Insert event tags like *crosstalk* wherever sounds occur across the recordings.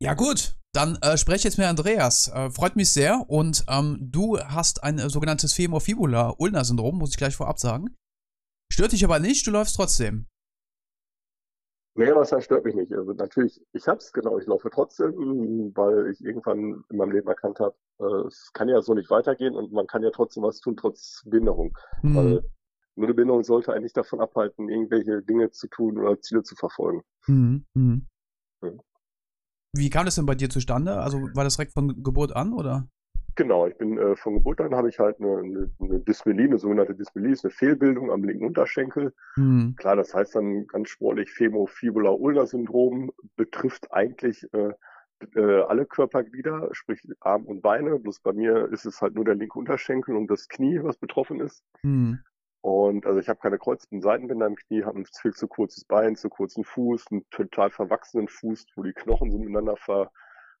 Ja gut, dann äh, spreche jetzt mit Andreas. Äh, freut mich sehr. Und ähm, du hast ein äh, sogenanntes Femur-Fibula-Ulna-Syndrom, muss ich gleich vorab sagen. Stört dich aber nicht, du läufst trotzdem. Nee, was heißt stört mich nicht. Also natürlich, ich hab's, genau, ich laufe trotzdem, weil ich irgendwann in meinem Leben erkannt habe, äh, es kann ja so nicht weitergehen und man kann ja trotzdem was tun, trotz Behinderung. Mhm. Weil nur eine Behinderung sollte eigentlich davon abhalten, irgendwelche Dinge zu tun oder Ziele zu verfolgen. Mhm. Mhm. Wie kam das denn bei dir zustande? Also war das direkt von Geburt an oder? Genau, ich bin äh, von Geburt an habe ich halt eine, eine, eine Dysmelie, eine sogenannte Dysmelie, ist eine Fehlbildung am linken Unterschenkel. Mhm. Klar, das heißt dann ganz sportlich Femofibula-Ulna-Syndrom, betrifft eigentlich äh, äh, alle Körperglieder, sprich Arm und Beine. Bloß bei mir ist es halt nur der linke Unterschenkel und das Knie, was betroffen ist. Mhm. Und also ich habe keine kreuzten Seitenbänder im Knie, habe ein viel zu kurzes Bein, zu kurzen Fuß, einen total verwachsenen Fuß, wo die Knochen so miteinander ver,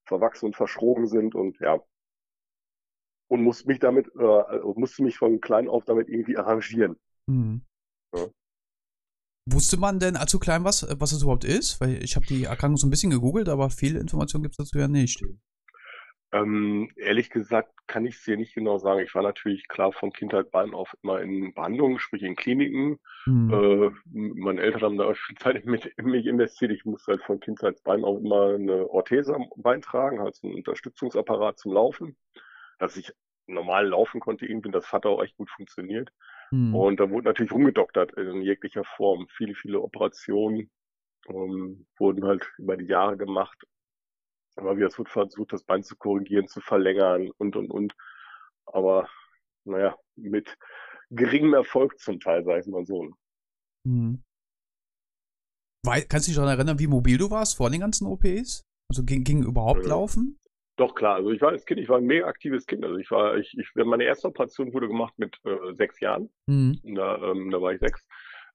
verwachsen und verschrogen sind und ja. Und musste mich damit, äh, also musste mich von klein auf damit irgendwie arrangieren. Mhm. Ja. Wusste man denn allzu klein was, was es überhaupt ist? Weil ich habe die Erkrankung so ein bisschen gegoogelt, aber viel Information gibt es dazu ja nicht. Ähm, ehrlich gesagt kann ich es dir nicht genau sagen. Ich war natürlich klar von Kindheit an auf immer in Behandlungen, sprich in Kliniken. Mhm. Äh, meine Eltern haben da auch viel Zeit mit in mich investiert. Ich musste halt von Kindheitsbein auf immer eine Orthese am Bein tragen, also einen Unterstützungsapparat zum Laufen, dass ich normal laufen konnte irgendwie, das hat auch echt gut funktioniert. Mhm. Und da wurde natürlich rumgedoktert in jeglicher Form. Viele, viele Operationen ähm, wurden halt über die Jahre gemacht aber wieder es wird versucht, das Bein zu korrigieren, zu verlängern und, und, und. Aber, naja, mit geringem Erfolg zum Teil, sag ich mal so. Mhm. kannst du dich daran erinnern, wie mobil du warst vor den ganzen OPs? Also ging, ging überhaupt ja. laufen? Doch, klar. Also ich war als Kind, ich war ein mega aktives Kind. Also ich war, ich, ich meine erste Operation wurde gemacht mit äh, sechs Jahren. Mhm. Da, ähm, da war ich sechs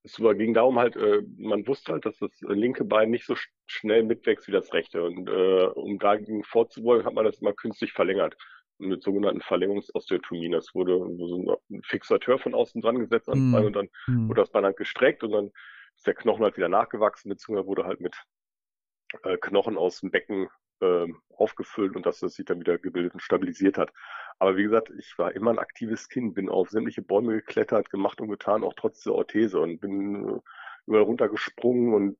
es ging darum halt, äh, man wusste halt, dass das linke Bein nicht so sch schnell mitwächst wie das rechte. Und äh, um dagegen vorzubeugen, hat man das immer künstlich verlängert. Mit sogenannten Verlängerungsosteotomien. Das wurde so ein Fixateur von außen dran gesetzt an mm. Bein und dann mm. wurde das Bein halt gestreckt und dann ist der Knochen halt wieder nachgewachsen, beziehungsweise wurde halt mit äh, Knochen aus dem Becken aufgefüllt und dass das sich dann wieder gebildet und stabilisiert hat. Aber wie gesagt, ich war immer ein aktives Kind, bin auf sämtliche Bäume geklettert, gemacht und getan, auch trotz der Orthese und bin äh, überall runtergesprungen und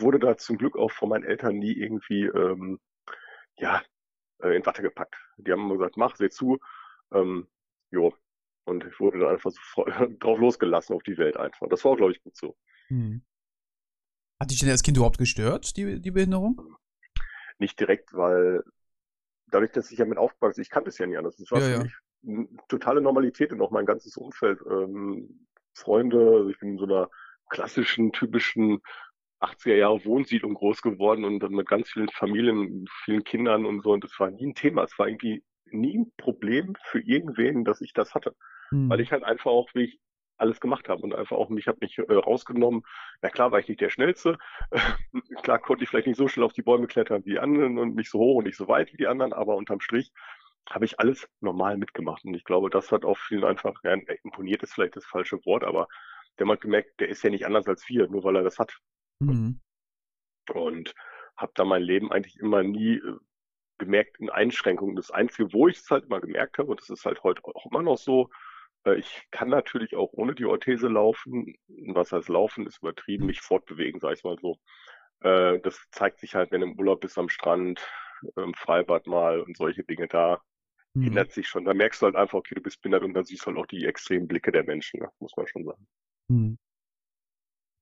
wurde da zum Glück auch von meinen Eltern nie irgendwie ähm, ja äh, in Watte gepackt. Die haben immer gesagt, mach, seh zu, ähm, jo. Und ich wurde dann einfach so *laughs* drauf losgelassen auf die Welt einfach. Das war auch, glaube ich, gut so. Hm. Hat dich denn als Kind überhaupt gestört, die, die Behinderung? Nicht direkt, weil dadurch, dass ich ja mit aufgewachsen ich kannte es ja nie anders. Das war ja, für ja. mich totale Normalität und auch mein ganzes Umfeld. Ähm, Freunde, also ich bin in so einer klassischen, typischen 80er Jahre Wohnsiedlung groß geworden und dann mit ganz vielen Familien, vielen Kindern und so. Und das war nie ein Thema. Es war irgendwie nie ein Problem für irgendwen, dass ich das hatte. Hm. Weil ich halt einfach auch, wie ich alles gemacht habe und einfach auch mich habe mich äh, rausgenommen. Na klar war ich nicht der Schnellste. *laughs* klar konnte ich vielleicht nicht so schnell auf die Bäume klettern wie die anderen und nicht so hoch und nicht so weit wie die anderen, aber unterm Strich habe ich alles normal mitgemacht. Und ich glaube, das hat auch vielen einfach, ja, imponiert ist vielleicht das falsche Wort, aber der hat gemerkt, der ist ja nicht anders als wir, nur weil er das hat. Mhm. Und habe da mein Leben eigentlich immer nie äh, gemerkt in Einschränkungen. Das Einzige, wo ich es halt immer gemerkt habe, und das ist halt heute auch immer noch so, äh, ich kann natürlich auch ohne die Orthese laufen. Was heißt laufen, ist übertrieben, mich fortbewegen, sag ich mal so. Äh, das zeigt sich halt, wenn du im Urlaub bist am Strand, im Freibad mal und solche Dinge da. Mhm. Ändert sich schon. Da merkst du halt einfach, okay, du bist behindert und dann siehst du halt auch die extremen Blicke der Menschen, ne? muss man schon sagen. Mhm.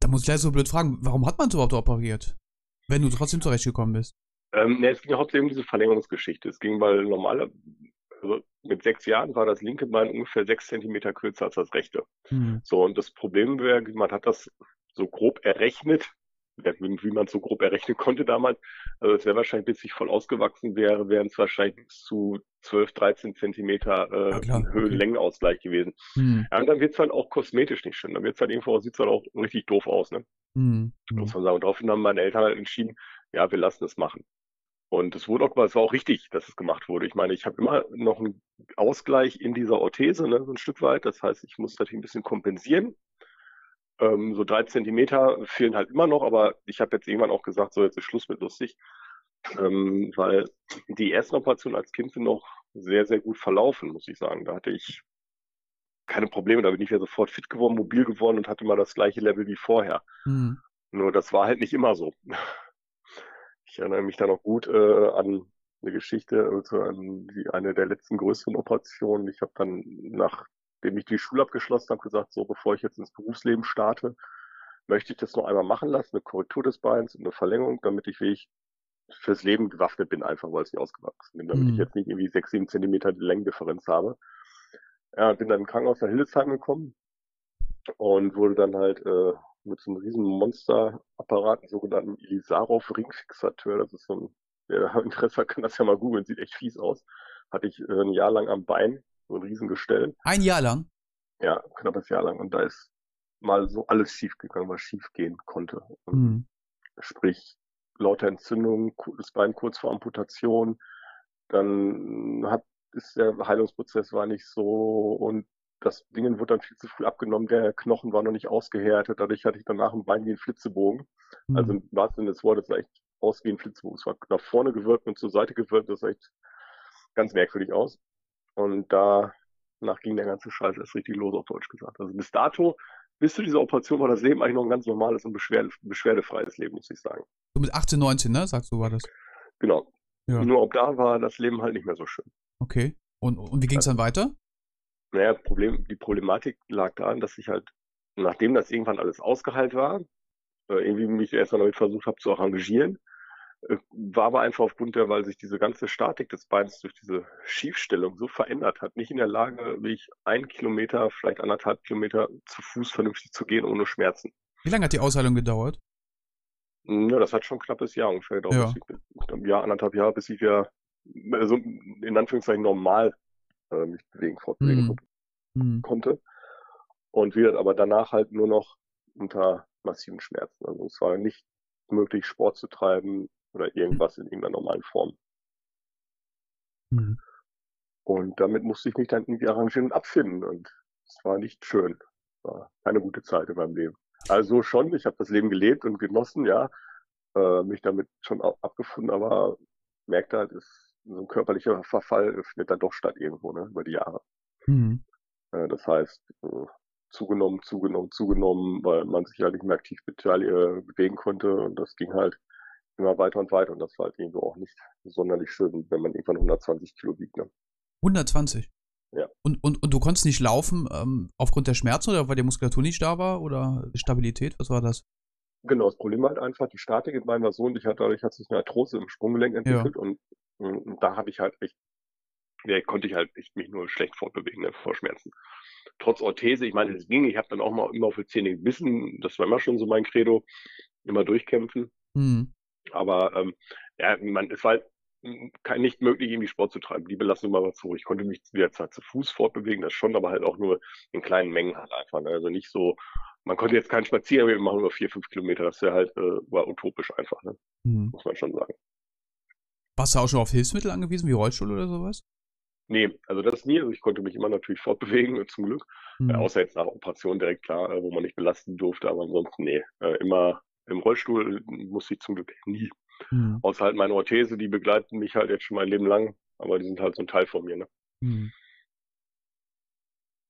Da muss ich gleich so blöd fragen, warum hat man so überhaupt operiert? Wenn du trotzdem zurechtgekommen bist? Ähm, ne, es ging hauptsächlich um diese Verlängerungsgeschichte. Es ging, weil normale, also mit sechs Jahren war das linke Bein ungefähr sechs Zentimeter kürzer als das rechte. Mhm. So, und das Problem wäre, man hat das so grob errechnet, wie man es so grob errechnen konnte damals. Also es wäre wahrscheinlich, bis ich voll ausgewachsen wäre, wären es wahrscheinlich bis zu 12, 13 Zentimeter äh, ja, Höhenlängenausgleich gewesen. Mhm. Ja, und dann wird es halt auch kosmetisch nicht schön. Dann wird es halt irgendwo, sieht es halt auch richtig doof aus, ne? Mhm. Muss man sagen. Und daraufhin haben meine Eltern halt entschieden, ja, wir lassen es machen. Und es wurde auch, es war auch richtig, dass es gemacht wurde. Ich meine, ich habe immer noch einen Ausgleich in dieser Orthese, ne, so ein Stück weit. Das heißt, ich muss natürlich ein bisschen kompensieren. Ähm, so drei Zentimeter fehlen halt immer noch, aber ich habe jetzt irgendwann auch gesagt, so jetzt ist Schluss mit lustig. ähm, weil die ersten Operationen als Kind sind noch sehr, sehr gut verlaufen, muss ich sagen. Da hatte ich keine Probleme, da bin ich ja sofort fit geworden, mobil geworden und hatte mal das gleiche Level wie vorher. Mhm. Nur das war halt nicht immer so. Ich erinnere mich da noch gut äh, an eine Geschichte, also an die, eine der letzten größeren Operationen. Ich habe dann, nachdem ich die Schule abgeschlossen habe, gesagt, so bevor ich jetzt ins Berufsleben starte, möchte ich das noch einmal machen lassen, eine Korrektur des Beins und eine Verlängerung, damit ich wirklich fürs Leben gewaffnet bin, einfach weil ich nicht ausgewachsen bin, damit mhm. ich jetzt nicht irgendwie sechs, sieben Zentimeter Längendifferenz habe. Ja, bin dann im Krankenhaus nach Hildesheim gekommen und wurde dann halt äh, mit so einem riesen Monsterapparat, einem sogenannten Ilisarov-Ringfixateur, das ist so ein, wer *laughs* Interesse hat, kann das ja mal googeln, sieht echt fies aus, hatte ich äh, ein Jahr lang am Bein, so ein Riesengestell. Ein Jahr lang? Ja, knappes Jahr lang. Und da ist mal so alles schief gegangen, was schief gehen konnte. Mhm. Sprich, lauter Entzündung, das Bein kurz vor Amputation, dann hat ist der Heilungsprozess war nicht so und das Ding wurde dann viel zu früh abgenommen, der Knochen war noch nicht ausgehärtet, dadurch hatte ich danach ein Bein wie ein Flitzebogen. Mhm. Also im wahrsten Sinne des Wortes echt aus wie ein Flitzebogen. Es war nach vorne gewirkt und zur Seite gewirkt, das sah echt ganz merkwürdig aus. Und danach ging der ganze Scheiß erst richtig los, auf Deutsch gesagt. Also bis dato, bis zu dieser Operation war das Leben eigentlich noch ein ganz normales und beschwerde, beschwerdefreies Leben, muss ich sagen. So mit 18, 19, ne? Sagst du, war das? Genau. Ja. Nur ab da war das Leben halt nicht mehr so schön. Okay. Und, und wie ging es dann weiter? Naja, Problem, die Problematik lag daran, dass ich halt, nachdem das irgendwann alles ausgeheilt war, äh, irgendwie mich erstmal damit versucht habe zu arrangieren, äh, war aber einfach aufgrund der, weil sich diese ganze Statik des Beins durch diese Schiefstellung so verändert hat, nicht in der Lage, wie ich einen Kilometer, vielleicht anderthalb Kilometer zu Fuß vernünftig zu gehen ohne Schmerzen. Wie lange hat die Ausheilung gedauert? Ja, das hat schon ein knappes Jahr ungefähr gedauert. Ja. Ein Jahr, anderthalb Jahre, bis ich wieder also in Anführungszeichen normal äh, mich bewegen, fortbewegen mhm. konnte. Und wir aber danach halt nur noch unter massiven Schmerzen. Also es war nicht möglich, Sport zu treiben oder irgendwas in irgendeiner normalen Form. Mhm. Und damit musste ich mich dann irgendwie arrangieren und abfinden. Und es war nicht schön. Es war keine gute Zeit in meinem Leben. Also schon, ich habe das Leben gelebt und genossen, ja, äh, mich damit schon abgefunden, aber merkte halt, es so ein körperlicher Verfall findet dann doch statt irgendwo, ne, über die Jahre. Mhm. Äh, das heißt, äh, zugenommen, zugenommen, zugenommen, weil man sich halt nicht mehr aktiv äh, bewegen konnte und das ging halt immer weiter und weiter und das war halt irgendwo auch nicht sonderlich schön, wenn man irgendwann 120 Kilo wiegt. Ne? 120? Ja. Und, und, und du konntest nicht laufen ähm, aufgrund der Schmerzen oder weil die Muskulatur nicht da war oder Stabilität? Was war das? Genau, das Problem war halt einfach, die Statik in meinem war so und ich hatte, dadurch hat sich eine Arthrose im Sprunggelenk entwickelt ja. und und da habe ich halt echt, ja, konnte ich halt echt mich nur schlecht fortbewegen ne, vor Schmerzen. Trotz Orthese, ich meine, es ging, ich habe dann auch mal immer auf die Zähne gebissen, das war immer schon so mein Credo, immer durchkämpfen. Mhm. Aber ähm, ja, man, es war halt kein, nicht möglich, irgendwie Sport zu treiben. Die Belastung war zu hoch. Ich konnte mich wieder zwar zu Fuß fortbewegen, das schon, aber halt auch nur in kleinen Mengen halt einfach. Ne? Also nicht so, man konnte jetzt keinen Spaziergang machen über vier, fünf Kilometer. Das wäre halt, äh, war utopisch einfach, ne? Mhm. muss man schon sagen. Warst du auch schon auf Hilfsmittel angewiesen, wie Rollstuhl oder sowas? Nee, also das nie. Also ich konnte mich immer natürlich fortbewegen, *laughs* zum Glück. Mhm. Äh, außer jetzt nach Operation direkt klar, äh, wo man nicht belasten durfte, aber ansonsten nee. Äh, immer im Rollstuhl musste ich zum Glück nie. Mhm. Außer halt meine Orthese, die begleiten mich halt jetzt schon mein Leben lang, aber die sind halt so ein Teil von mir, ne? Mhm.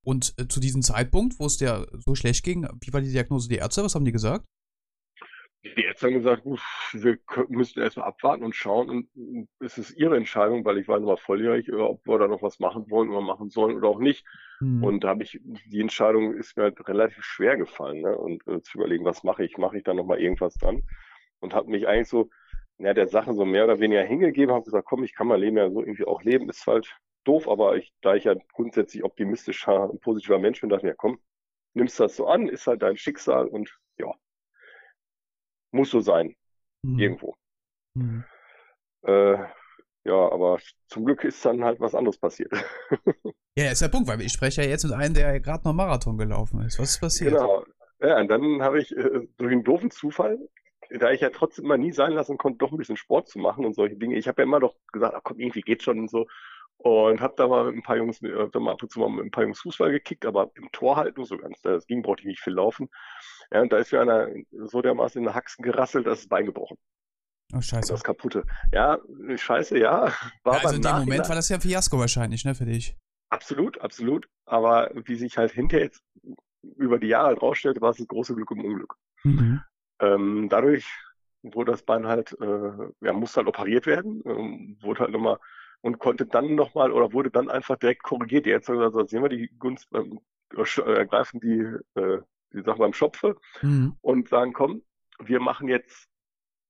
Und äh, zu diesem Zeitpunkt, wo es dir so schlecht ging, wie war die Diagnose der Ärzte? Was haben die gesagt? Die Ärzte haben gesagt, wir müssten erstmal abwarten und schauen und es ist ihre Entscheidung, weil ich war nochmal volljährig, äh, ob wir da noch was machen wollen oder machen sollen oder auch nicht. Mhm. Und da habe ich, die Entscheidung ist mir halt relativ schwer gefallen, ne? Und äh, zu überlegen, was mache ich? Mache ich da nochmal irgendwas dran? Und habe mich eigentlich so, ja, der Sache so mehr oder weniger hingegeben, habe gesagt, komm, ich kann mein Leben ja so irgendwie auch leben, ist halt doof, aber ich, da ich ja grundsätzlich optimistischer und positiver Mensch bin, dachte ich, ja komm, nimmst das so an, ist halt dein Schicksal und ja, muss so sein. Mhm. Irgendwo. Mhm. Äh, ja, aber zum Glück ist dann halt was anderes passiert. *laughs* ja, ist der Punkt, weil ich spreche ja jetzt mit einem, der gerade noch Marathon gelaufen ist. Was ist passiert? Genau. Ja, und dann habe ich äh, durch einen doofen Zufall, da ich ja trotzdem mal nie sein lassen konnte, doch ein bisschen Sport zu machen und solche Dinge. Ich habe ja immer doch gesagt, ach komm, irgendwie geht schon und so. Und habe da mal mit ein paar Jungs, äh, da mal ab und zu mal mit ein paar Jungs Fußball gekickt, aber im Tor halt nur so ganz. Das ging, brauchte ich nicht viel laufen. Ja, und da ist mir einer so dermaßen in den Haxen gerasselt, dass das Bein gebrochen. Oh, scheiße. Das kaputte. Ja, scheiße, ja. War ja also in dem Moment war das ja ein Fiasko wahrscheinlich, ne, für dich. Absolut, absolut. Aber wie sich halt hinterher jetzt über die Jahre rausstellte, war es das große Glück im Unglück. Mhm. Ähm, dadurch wurde das Bein halt, äh, ja, musste halt operiert werden, ähm, wurde halt nochmal und konnte dann nochmal oder wurde dann einfach direkt korrigiert. Jetzt also, sehen wir die Gunst, ähm, ergreifen die, äh, die Sache beim Schopfe mhm. und sagen, komm, wir machen jetzt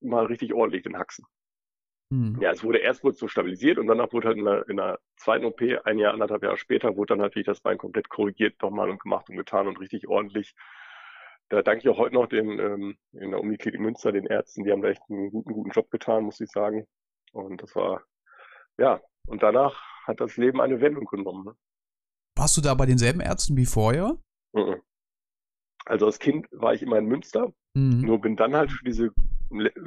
mal richtig ordentlich den Haxen. Mhm. Ja, es wurde erst wurde so stabilisiert und danach wurde halt in der, in der zweiten OP, ein Jahr, anderthalb Jahre später, wurde dann natürlich das Bein komplett korrigiert nochmal und gemacht und getan und richtig ordentlich. Da danke ich auch heute noch den, ähm, in der Uniklinik Münster, den Ärzten, die haben da echt einen guten, guten Job getan, muss ich sagen. Und das war, ja, und danach hat das Leben eine Wendung genommen. Ne? Warst du da bei denselben Ärzten wie vorher? Mhm. Also als Kind war ich immer in Münster, mhm. nur bin dann halt für diese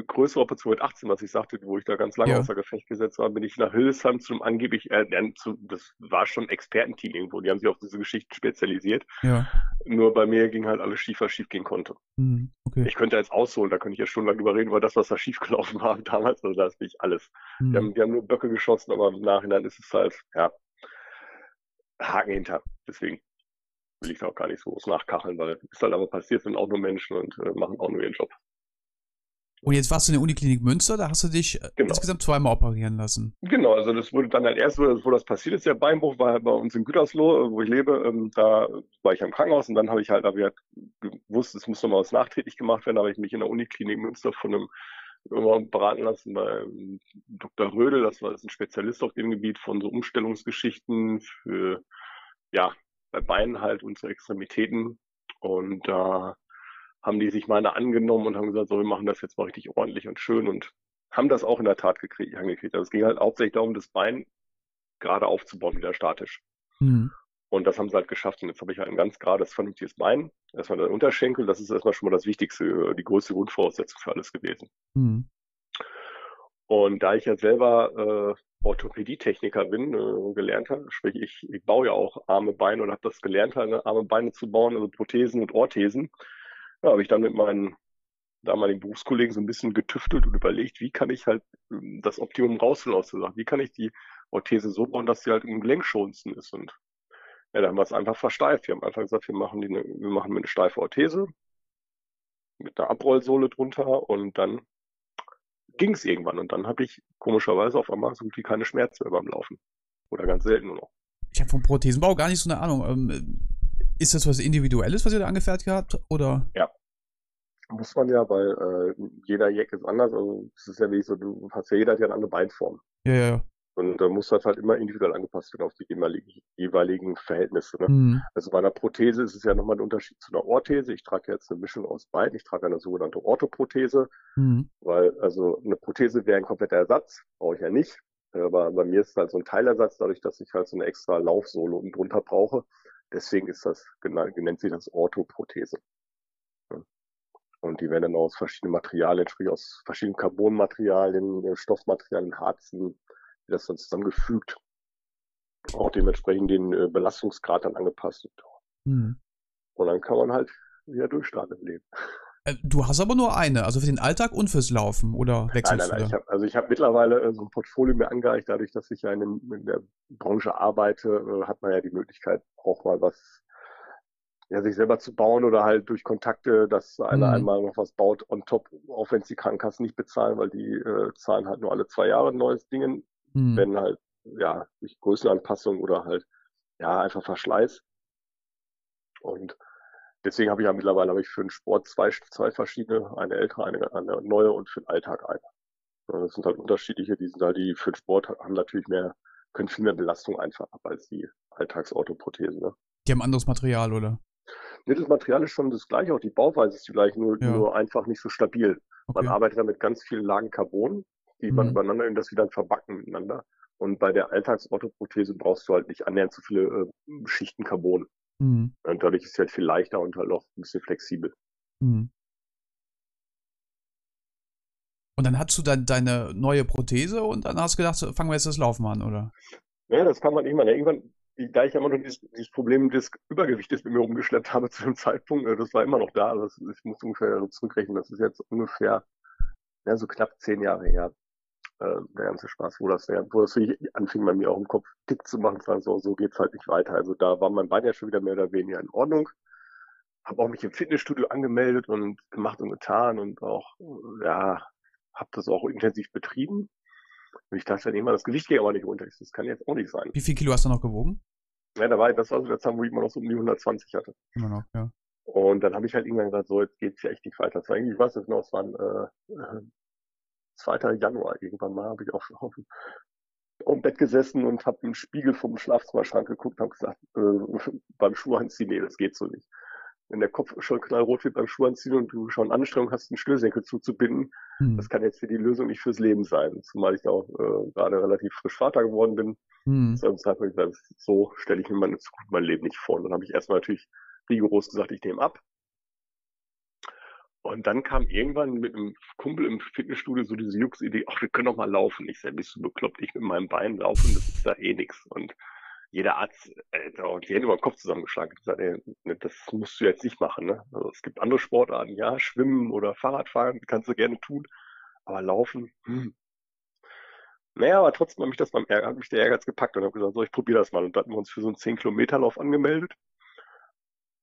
größere Operation mit 18, was ich sagte, wo ich da ganz lange ja. außer Gefecht gesetzt war, bin ich nach Hildesheim zum angeblich, äh, zu, das war schon ein Expertenteam irgendwo, die haben sich auf diese Geschichten spezialisiert. Ja. Nur bei mir ging halt alles schief, was schief gehen konnte. Mhm. Okay. Ich könnte jetzt ausholen, da könnte ich ja stundenlang drüber reden, weil das, was da schief gelaufen war *laughs* damals, also da ist nicht alles. Mhm. Die, haben, die haben nur Böcke geschossen, aber im Nachhinein ist es halt, ja, Haken hinter. Deswegen will ich da auch gar nicht so groß nachkacheln, weil es ist halt aber passiert, sind auch nur Menschen und äh, machen auch nur ihren Job. Und jetzt warst du in der Uniklinik Münster, da hast du dich äh, genau. insgesamt zweimal operieren lassen. Genau, also das wurde dann halt erst, wo das passiert ist, der Beinbruch war bei uns in Gütersloh, äh, wo ich lebe, ähm, da war ich am Krankenhaus und dann habe ich halt, hab ich halt gewusst, es muss nochmal was nachträglich gemacht werden, da habe ich mich in der Uniklinik Münster von einem immer beraten lassen bei ähm, Dr. Rödel, das war das ein Spezialist auf dem Gebiet von so Umstellungsgeschichten für ja, bei Beinen halt und zu Extremitäten. Und da äh, haben die sich meine angenommen und haben gesagt, so, wir machen das jetzt mal richtig ordentlich und schön und haben das auch in der Tat gekriegt, angekriegt. Also es ging halt hauptsächlich darum, das Bein gerade aufzubauen, wieder statisch. Mhm. Und das haben sie halt geschafft. Und jetzt habe ich halt ein ganz gerades, vernünftiges Bein. Erstmal der Unterschenkel, das ist erstmal schon mal das Wichtigste, die größte Grundvoraussetzung für alles gewesen. Mhm. Und da ich ja selber äh, Orthopädietechniker bin, äh, gelernter, sprich ich, ich baue ja auch arme Beine und habe das gelernt, halt, arme Beine zu bauen, also Prothesen und Orthesen. Ja, habe ich dann mit meinen damaligen Berufskollegen so ein bisschen getüftelt und überlegt, wie kann ich halt ähm, das Optimum rausholen aus der Sache. Wie kann ich die Orthese so bauen, dass sie halt im Gelenkschonsten ist. Und ja, da haben wir es einfach versteift. Wir haben einfach gesagt, wir machen, die eine, wir machen eine steife Orthese mit einer Abrollsohle drunter und dann ging es irgendwann. Und dann habe ich komischerweise auf einmal so gut wie keine Schmerzen mehr beim Laufen. Oder ganz selten nur noch. Ich habe vom Prothesenbau gar nicht so eine Ahnung. Ähm, ist das was Individuelles, was ihr da angefertigt habt? Oder? Ja. Muss man ja, weil äh, jeder Jack ist anders. Also es ist ja wie so, du hast ja jeder hat ja eine andere Beinform. Ja, ja. Und da muss das halt immer individuell angepasst werden auf die jeweiligen, Verhältnisse. Ne? Mhm. Also bei einer Prothese ist es ja nochmal ein Unterschied zu einer Orthese. Ich trage jetzt eine Mischung aus beiden. Ich trage eine sogenannte Orthoprothese, mhm. weil also eine Prothese wäre ein kompletter Ersatz, brauche ich ja nicht. Aber bei mir ist es halt so ein Teilersatz, dadurch, dass ich halt so eine extra Laufsohle unten drunter brauche. Deswegen ist das, nennt sich das Orthoprothese. Und die werden dann aus verschiedenen Materialien, sprich aus verschiedenen Carbonmaterialien, Stoffmaterialien, Harzen, das dann zusammengefügt, auch dementsprechend den äh, Belastungsgrad dann angepasst. Mhm. Und dann kann man halt wieder durchstarten im Leben. Äh, du hast aber nur eine, also für den Alltag und fürs Laufen, oder wechselst nein, nein, nein, Ich hab, also ich habe mittlerweile äh, so ein Portfolio mir angereicht, dadurch, dass ich ja in, in der Branche arbeite, äh, hat man ja die Möglichkeit, auch mal was ja, sich selber zu bauen oder halt durch Kontakte, dass einer mhm. einmal noch was baut on top, auch wenn es die Krankenkassen nicht bezahlen, weil die äh, zahlen halt nur alle zwei Jahre ein neues Ding, mhm. wenn halt, ja, durch Größenanpassung oder halt, ja, einfach Verschleiß. Und deswegen habe ich ja mittlerweile habe ich für den Sport zwei, zwei verschiedene, eine ältere, eine, eine neue und für den Alltag eine. Das sind halt unterschiedliche, die sind halt, die für den Sport haben natürlich mehr, können viel mehr Belastung einfach ab als die Alltagsautoprothesen. Ne? Die haben anderes Material, oder? Nee, das Material ist schon das gleiche, auch die Bauweise ist die gleiche, nur, ja. nur einfach nicht so stabil. Okay. Man arbeitet ja mit ganz vielen Lagen Carbon, die mhm. man übereinander und das wieder verbacken miteinander. Und bei der Alltagsorthoprothese brauchst du halt nicht annähernd so viele äh, Schichten Carbon. Mhm. Und dadurch ist es halt viel leichter und halt auch ein bisschen flexibel. Mhm. Und dann hast du dann deine neue Prothese und dann hast du gedacht, fangen wir jetzt das Laufen an, oder? Ja, das kann man irgendwann. Irgendwann, da ich immer noch dieses, dieses Problem des Übergewichtes mit mir rumgeschleppt habe *laughs* zu dem Zeitpunkt, äh, das war immer noch da. Also ich muss ungefähr zurückrechnen. Das ist jetzt ungefähr ja, so knapp zehn Jahre her, äh, der ganze Spaß, wo das, wo das anfing bei mir auch im Kopf dick zu machen, sagen so, so geht's halt nicht weiter. Also da war mein Bein ja schon wieder mehr oder weniger in Ordnung. Habe auch mich im Fitnessstudio angemeldet und gemacht und getan und auch, ja, habe das auch intensiv betrieben. Und ich dachte dann immer, das Gewicht geht aber nicht runter. Das kann jetzt auch nicht sein. Wie viel Kilo hast du noch gewogen? Ja, da war, das war so der Zeit, wo ich immer noch so um die 120 hatte. Immer noch, ja. Und dann habe ich halt irgendwann gesagt, so, jetzt geht's ja echt nicht weiter. Das war eigentlich, ich weiß nicht genau, es war ein, äh, 2. Januar irgendwann mal, habe ich auf, auf, auf dem Bett gesessen und habe im Spiegel vom Schlafzimmerschrank geguckt und habe gesagt, äh, *laughs* beim Schuh anziehen, nee, das geht so nicht. Wenn der Kopf schon knallrot wird beim Schuh anziehen und du schon Anstrengung hast, den Schnürsenkel zuzubinden, hm. das kann jetzt für die Lösung nicht fürs Leben sein. Zumal ich da auch äh, gerade relativ frisch Vater geworden bin. Hm. Zu einem Zeitpunkt gesagt, so stelle ich mir meine Zukunft, mein Leben nicht vor. Und dann habe ich erstmal natürlich rigoros gesagt, ich nehme ab. Und dann kam irgendwann mit einem Kumpel im Fitnessstudio so diese Jux-Idee, ach, wir können doch mal laufen. Ich sag, bist du bekloppt, ich mit meinem Bein laufen, das ist da eh nix. Und jeder Arzt, äh, die Hände über den Kopf zusammengeschlagen, gesagt, ey, ne, das musst du jetzt nicht machen. Ne? Also es gibt andere Sportarten, ja, Schwimmen oder Fahrradfahren, kannst du gerne tun, aber Laufen, hm. Naja, aber trotzdem hat mich das beim Ärger, hat mich der Ehrgeiz gepackt und habe gesagt, so, ich probiere das mal. Und da hatten wir uns für so einen 10-Kilometer-Lauf angemeldet.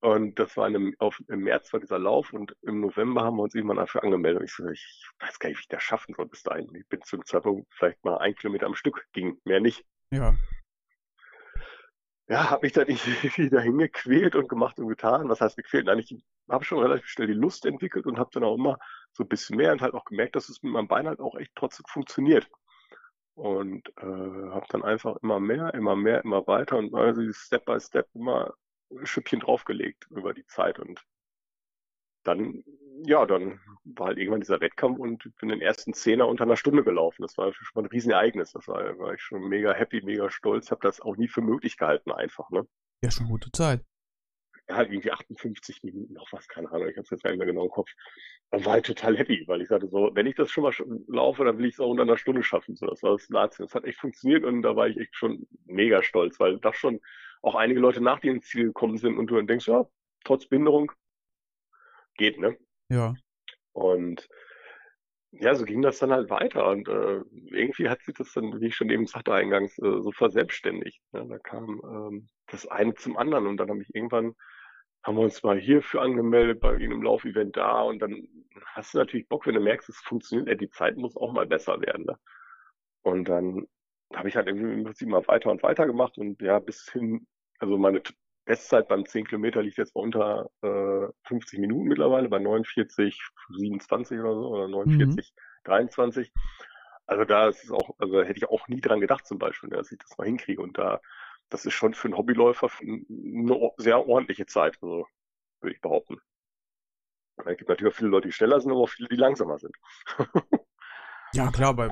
Und das war im, auf, im März war dieser Lauf und im November haben wir uns irgendwann dafür angemeldet. Und ich so, ich weiß gar nicht, wie ich das schaffen soll bis dahin. Ich bin zu einem Zeitpunkt vielleicht mal ein Kilometer am Stück, ging mehr nicht. Ja. Ja, habe mich da *laughs* nicht wieder hingequält und gemacht und getan. Was heißt gequält? Nein, ich habe schon relativ schnell die Lust entwickelt und habe dann auch immer so ein bisschen mehr und halt auch gemerkt, dass es mit meinem Bein halt auch echt trotzdem funktioniert. Und äh, habe dann einfach immer mehr, immer mehr, immer weiter und also Step by Step immer Schüppchen draufgelegt über die Zeit und dann, ja, dann war halt irgendwann dieser Wettkampf und bin den ersten Zehner unter einer Stunde gelaufen. Das war schon mal ein Riesenereignis. Das war, war ich schon mega happy, mega stolz. Habe das auch nie für möglich gehalten einfach, ne? Ja, schon gute Zeit. Ja, halt irgendwie 58 Minuten, noch was, keine Ahnung, ich habe es jetzt gar nicht mehr genau im Kopf. Dann war ich total happy, weil ich sagte so, wenn ich das schon mal laufe, dann will ich es auch unter einer Stunde schaffen. So, das war das Lazio. Das hat echt funktioniert und da war ich echt schon mega stolz, weil das schon auch einige Leute nach dir ins Ziel gekommen sind und du dann denkst, ja, trotz Behinderung geht, ne? Ja. Und ja, so ging das dann halt weiter und äh, irgendwie hat sich das dann, wie ich schon eben sagte eingangs, äh, so verselbstständigt. Ne? Da kam ähm, das eine zum anderen und dann habe ich irgendwann, haben wir uns mal hierfür angemeldet bei irgendeinem Laufevent da und dann hast du natürlich Bock, wenn du merkst, es funktioniert, ey, die Zeit muss auch mal besser werden. Ne? Und dann habe ich halt irgendwie im Prinzip mal weiter und weiter gemacht und ja, bis hin, also meine Bestzeit beim 10 Kilometer liegt jetzt bei unter äh, 50 Minuten mittlerweile, bei 49, 27 oder so, oder 49, mhm. 23. Also da ist es auch, also hätte ich auch nie dran gedacht zum Beispiel, dass ich das mal hinkriege. Und da, das ist schon für einen Hobbyläufer eine sehr ordentliche Zeit, also, würde ich behaupten. Es gibt natürlich auch viele Leute, die schneller sind, aber auch viele, die langsamer sind. *laughs* ja, klar, bei,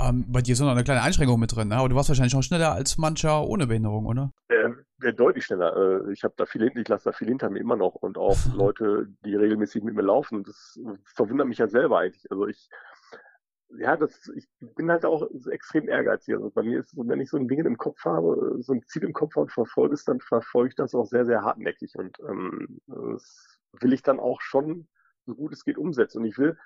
ähm, bei dir ist noch eine kleine Einschränkung mit drin, ne? aber du warst wahrscheinlich schon schneller als mancher ohne Behinderung, oder? Äh, deutlich schneller. Äh, ich habe da viel hinter, ich lasse da viel hinter mir immer noch und auch *laughs* Leute, die regelmäßig mit mir laufen. Das verwundert mich ja selber eigentlich. Also ich, ja, das, ich bin halt auch extrem ehrgeizig. Also bei mir ist so, wenn ich so ein Ding im Kopf habe, so ein Ziel im Kopf habe und verfolge es, dann verfolge ich das auch sehr, sehr hartnäckig und ähm, das will ich dann auch schon so gut es geht umsetzen. Und ich will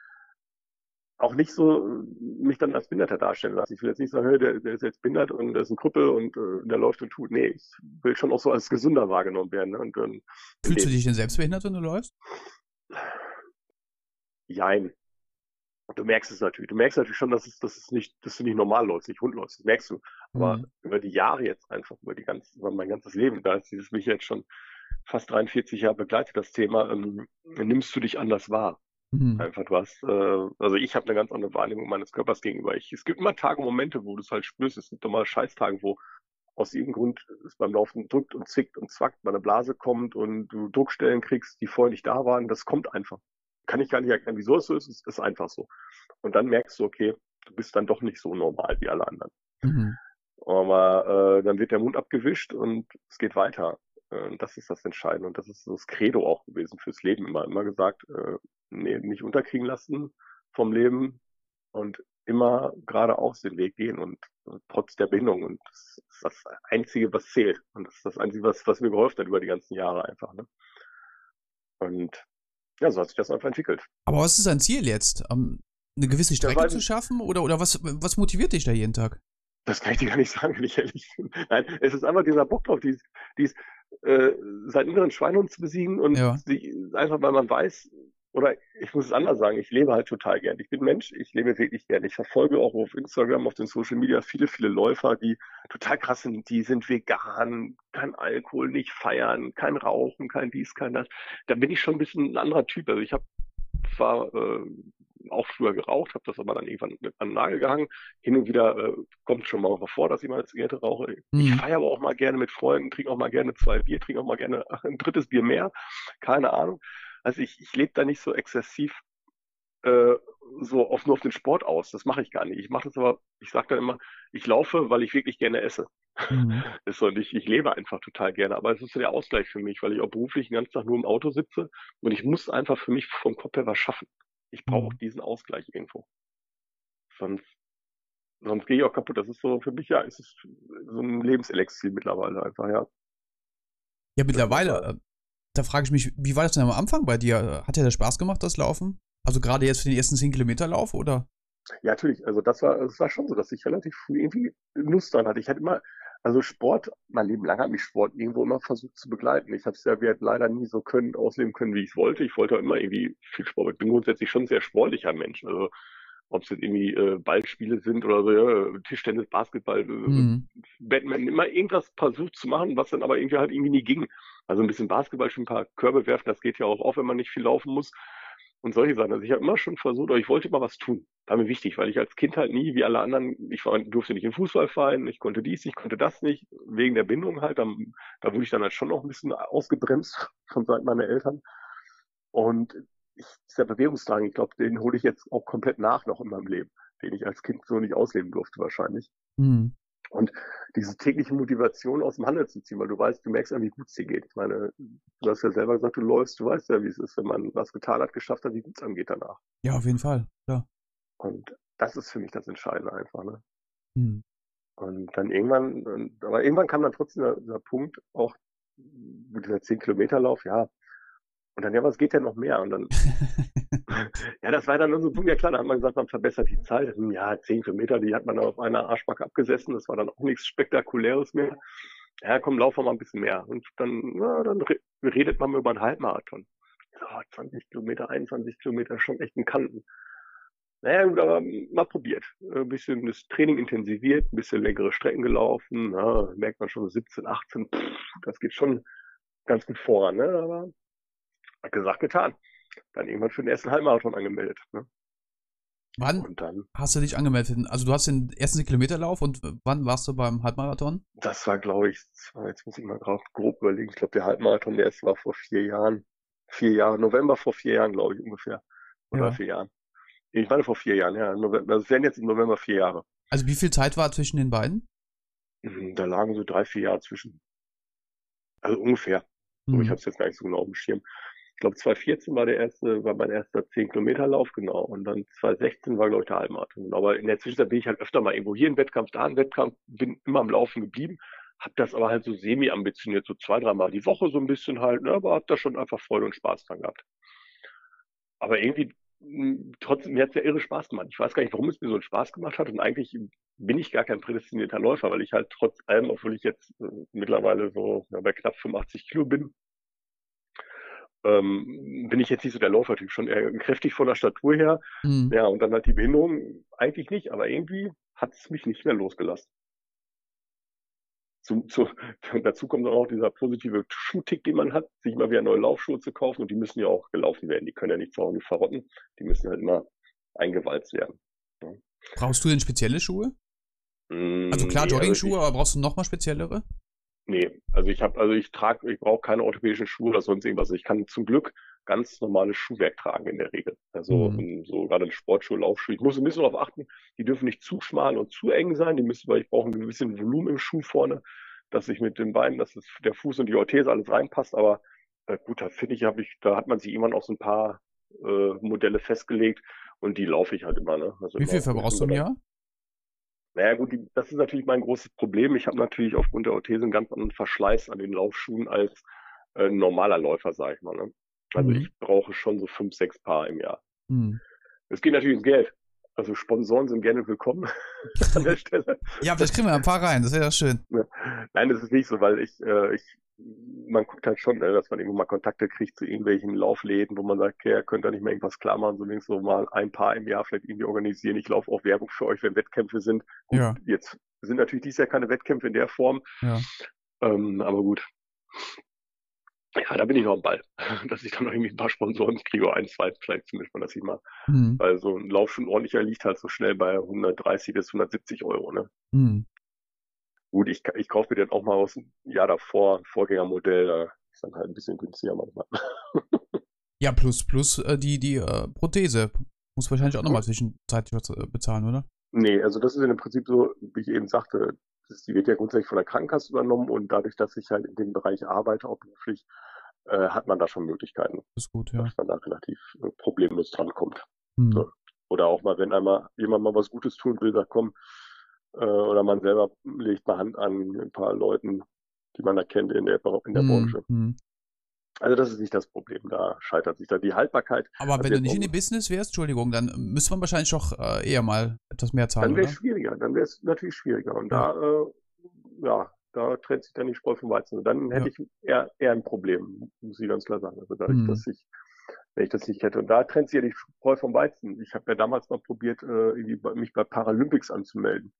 auch nicht so äh, mich dann als Behinderter darstellen lassen. Ich will jetzt nicht sagen, der, der ist jetzt behindert und der ist ein Krüppel und äh, der läuft und tut. Nee, ich will schon auch so als gesünder wahrgenommen werden. Ne? Und, ähm, Fühlst du dich denn selbst behindert, wenn du läufst? Jein. Du merkst es natürlich. Du merkst natürlich schon, dass es, dass es nicht, dass du nicht normal läufst, nicht rund läufst. Das merkst du. Aber mhm. über die Jahre jetzt einfach, über die ganze, über mein ganzes Leben, da ist dieses mich jetzt schon fast 43 Jahre begleitet, das Thema, ähm, nimmst du dich anders wahr. Mhm. Einfach du hast, äh, also ich habe eine ganz andere Wahrnehmung meines Körpers gegenüber. Ich, es gibt immer Tage und Momente, wo du es halt spürst. Es gibt doch mal Scheißtagen, wo aus irgendeinem Grund es beim Laufen drückt und zickt und zwackt, meine Blase kommt und du Druckstellen kriegst, die vorher nicht da waren. Das kommt einfach. Kann ich gar nicht erklären, wieso es so ist. Es ist einfach so. Und dann merkst du, okay, du bist dann doch nicht so normal wie alle anderen. Mhm. Aber äh, dann wird der Mund abgewischt und es geht weiter. Äh, das ist das Entscheidende. Und das ist das Credo auch gewesen fürs Leben. Immer, immer gesagt, äh, nee, nicht unterkriegen lassen vom Leben und immer geradeaus den Weg gehen und, und trotz der Behinderung. Und das ist das Einzige, was zählt. Und das ist das Einzige, was, was mir geholfen hat über die ganzen Jahre einfach. Ne? Und ja, so hat sich das einfach entwickelt. Aber was ist dein Ziel jetzt? Um, eine gewisse Strecke zu schaffen? Oder, oder was, was motiviert dich da jeden Tag? Das kann ich dir gar nicht *laughs* sagen, wenn ich ehrlich bin. Nein, es ist einfach dieser Bock drauf, dies, dies, äh, seinen inneren Schweinhund zu besiegen und ja. die, einfach, weil man weiß, oder ich muss es anders sagen, ich lebe halt total gern. Ich bin Mensch, ich lebe wirklich gern. Ich verfolge auch auf Instagram, auf den Social Media viele, viele Läufer, die total krass sind. Die sind vegan, kein Alkohol, nicht feiern, kein Rauchen, kein dies, kein das. Da bin ich schon ein bisschen ein anderer Typ. Also ich habe zwar äh, auch früher geraucht, habe das aber dann irgendwann mit an den Nagel gehangen. Hin und wieder äh, kommt schon mal vor, dass ich mal eine Zigarette rauche. Mhm. Ich feiere aber auch mal gerne mit Freunden, trinke auch mal gerne zwei Bier, trinke auch mal gerne *laughs* ein drittes Bier mehr. Keine Ahnung. Also ich, ich lebe da nicht so exzessiv äh, so auf, nur auf den Sport aus. Das mache ich gar nicht. Ich mache das aber, ich sage dann immer, ich laufe, weil ich wirklich gerne esse. Mhm. *laughs* ist so nicht, ich lebe einfach total gerne. Aber es ist so der Ausgleich für mich, weil ich auch beruflich den ganzen Tag nur im Auto sitze und ich muss einfach für mich vom Kopf her was schaffen. Ich brauche mhm. diesen Ausgleich irgendwo. Sonst, sonst gehe ich auch kaputt. Das ist so, für mich ja, es ist so ein Lebenselixier mittlerweile einfach, ja. Ja, mittlerweile, äh, da frage ich mich, wie war das denn am Anfang bei dir? Hat dir das Spaß gemacht, das Laufen? Also gerade jetzt für den ersten 10 Kilometer Lauf, oder? Ja, natürlich. Also das war, das war schon so, dass ich relativ früh irgendwie Lust dran hatte. Ich hatte immer, also Sport, mein Leben lang hat mich Sport irgendwo immer versucht zu begleiten. Ich habe es ja leider nie so können, ausleben können, wie ich es wollte. Ich wollte immer irgendwie viel Sport. Ich bin grundsätzlich schon ein sehr sportlicher Mensch. Also ob es jetzt irgendwie äh, Ballspiele sind oder so, ja, Tischtennis, Basketball, äh, mhm. Batman, immer irgendwas versucht zu machen, was dann aber irgendwie halt irgendwie nie ging. Also ein bisschen Basketball, schon ein paar Körbe werfen, das geht ja auch auf, wenn man nicht viel laufen muss. Und solche Sachen. Also ich habe immer schon versucht, aber ich wollte immer was tun. War mir wichtig, weil ich als Kind halt nie, wie alle anderen, ich war, durfte nicht in Fußballverein, ich konnte dies, ich konnte das nicht, wegen der Bindung halt. Da, da wurde ich dann halt schon noch ein bisschen ausgebremst *laughs* von Seiten meiner Eltern. Und ich, dieser Bewegungsdrang, ich glaube, den hole ich jetzt auch komplett nach noch in meinem Leben, den ich als Kind so nicht ausleben durfte wahrscheinlich. Mhm. Und diese tägliche Motivation aus dem Handel zu ziehen, weil du weißt, du merkst ja, wie gut es dir geht. Ich meine, du hast ja selber gesagt, du läufst, du weißt ja, wie es ist, wenn man was getan hat, geschafft hat, wie gut es einem geht danach. Ja, auf jeden Fall, klar. Und das ist für mich das Entscheidende einfach, ne? Hm. Und dann irgendwann, aber irgendwann kam dann trotzdem dieser, Punkt, auch mit dieser 10-Kilometer-Lauf, ja, und dann, ja, was geht denn noch mehr? Und dann, *laughs* ja, das war dann so ein Punkt, ja klar, da hat man gesagt, man verbessert die Zeit. Hm, ja, zehn Kilometer, die hat man auf einer Arschbacke abgesessen. Das war dann auch nichts Spektakuläres mehr. Ja, komm, wir mal ein bisschen mehr. Und dann, na, dann redet man über einen Halbmarathon. So, 20 Kilometer, 21 Kilometer, schon echt ein Kanten. Naja, gut, aber mal probiert. Ein bisschen das Training intensiviert, ein bisschen längere Strecken gelaufen. Na, merkt man schon 17, 18, pff, das geht schon ganz gut voran. Ne? Aber gesagt, getan. Dann irgendwann für den ersten Halbmarathon angemeldet. Ne? Wann dann, hast du dich angemeldet? Also du hast den ersten Kilometerlauf und wann warst du beim Halbmarathon? Das war, glaube ich, jetzt muss ich mal gerade grob überlegen. Ich glaube, der Halbmarathon, der erste war vor vier Jahren. Vier Jahre, November vor vier Jahren, glaube ich, ungefähr. Oder ja. vier Jahren. Ich meine vor vier Jahren, ja. November, das wären jetzt im November vier Jahre. Also wie viel Zeit war zwischen den beiden? Mhm, da lagen so drei, vier Jahre zwischen. Also ungefähr. Mhm. ich habe es jetzt gar nicht so genau auf dem Schirm glaube 2014 war der erste, war mein erster 10 Kilometer Lauf, genau. Und dann 2016 war, glaube ich, der Halbmarathon. Aber in der Zwischenzeit bin ich halt öfter mal irgendwo hier im Wettkampf, da im Wettkampf, bin immer am Laufen geblieben. Hab das aber halt so semi-ambitioniert, so zwei, dreimal die Woche so ein bisschen halt, ne, aber hab da schon einfach Freude und Spaß dran gehabt. Aber irgendwie, hm, trotzdem, mir hat's ja irre Spaß gemacht. Ich weiß gar nicht, warum es mir so einen Spaß gemacht hat. Und eigentlich bin ich gar kein prädestinierter Läufer, weil ich halt trotz allem, obwohl ich jetzt äh, mittlerweile so ja, bei knapp 85 Kilo bin, ähm, bin ich jetzt nicht so der Läufertyp, schon eher kräftig von der Statur her. Mhm. Ja, und dann hat die Behinderung eigentlich nicht, aber irgendwie hat es mich nicht mehr losgelassen. Zu, *laughs* zu, dazu kommt dann auch dieser positive Schuhtick, den man hat, sich mal wieder neue Laufschuhe zu kaufen und die müssen ja auch gelaufen werden. Die können ja nicht zu Hause verrotten, die müssen halt immer eingewalzt werden. Ja. Brauchst du denn spezielle Schuhe? Also klar, nee, Jogging-Schuhe, also aber brauchst du nochmal speziellere? Nee, also ich habe, also ich trage, ich brauche keine orthopädischen Schuhe oder sonst irgendwas. Ich kann zum Glück ganz normales Schuhwerk tragen in der Regel. Also mhm. so gerade Sportschuhe, Laufschuhe. Ich muss ein bisschen darauf achten, die dürfen nicht zu schmal und zu eng sein. Die müssen, weil ich brauche ein bisschen Volumen im Schuh vorne, dass ich mit den Beinen, dass es der Fuß und die Orthese alles reinpasst. Aber äh, gut, da finde ich, habe ich, da hat man sich irgendwann auch so ein paar äh, Modelle festgelegt und die laufe ich halt immer. Ne? Also Wie viel verbrauchst du im Jahr? Naja gut, die, das ist natürlich mein großes Problem. Ich habe natürlich aufgrund der Orthese einen ganz anderen Verschleiß an den Laufschuhen als äh, ein normaler Läufer, sag ich mal. Ne? Also mhm. ich brauche schon so fünf, sechs Paar im Jahr. Mhm. Es geht natürlich ins Geld. Also Sponsoren sind gerne willkommen *laughs* an der Stelle. Ja, vielleicht kriegen wir ein paar rein, das wäre ja schön. Nein, das ist nicht so, weil ich, äh, ich man guckt halt schon, ne, dass man irgendwo mal Kontakte kriegt zu irgendwelchen Laufläden, wo man sagt, okay, ihr könnt da nicht mehr irgendwas klar machen, so wenigstens so mal ein paar im Jahr vielleicht irgendwie organisieren. Ich laufe auch Werbung für euch, wenn Wettkämpfe sind. Gut, ja. Jetzt sind natürlich dieses Jahr keine Wettkämpfe in der Form. Ja. Ähm, aber gut. Ja, da bin ich noch am Ball, *laughs* dass ich dann noch irgendwie ein paar Sponsoren kriege, oder ein, zwei vielleicht zumindest mal, dass ich mal, mhm. weil so ein Lauf schon ordentlicher liegt halt so schnell bei 130 bis 170 Euro, ne? Mhm. Gut, ich, ich kaufe mir den auch mal aus dem Jahr davor, ein Vorgängermodell, da ist dann halt ein bisschen günstiger manchmal. *laughs* ja, plus, plus äh, die, die äh, Prothese. Muss wahrscheinlich auch nochmal zwischenzeitlich was äh, bezahlen, oder? Nee, also das ist im Prinzip so, wie ich eben sagte, die wird ja grundsätzlich von der Krankenkasse übernommen und dadurch, dass ich halt in dem Bereich arbeite, auch beruflich, äh, hat man da schon Möglichkeiten. Das ist gut, ja. Dass man da relativ äh, problemlos drankommt. Hm. So. Oder auch mal, wenn einmal jemand mal was Gutes tun will, sagt, komm, äh, oder man selber legt mal Hand an ein paar Leuten, die man da kennt in der, in der hm, Branche. Hm. Also das ist nicht das Problem, da scheitert sich da die Haltbarkeit. Aber wenn du nicht in dem Business wärst, Entschuldigung, dann müsste man wahrscheinlich doch äh, eher mal etwas mehr zahlen. Dann wäre es schwieriger, dann wäre es natürlich schwieriger. Und ja. da, äh, ja, da trennt sich dann die Spreu vom Weizen. Und dann hätte ja. ich eher, eher ein Problem, muss ich ganz klar sagen. Also dadurch, mhm. dass ich, wenn ich das nicht hätte. Und da trennt sich ja die Spreu vom Weizen. Ich habe ja damals mal probiert, äh, mich bei Paralympics anzumelden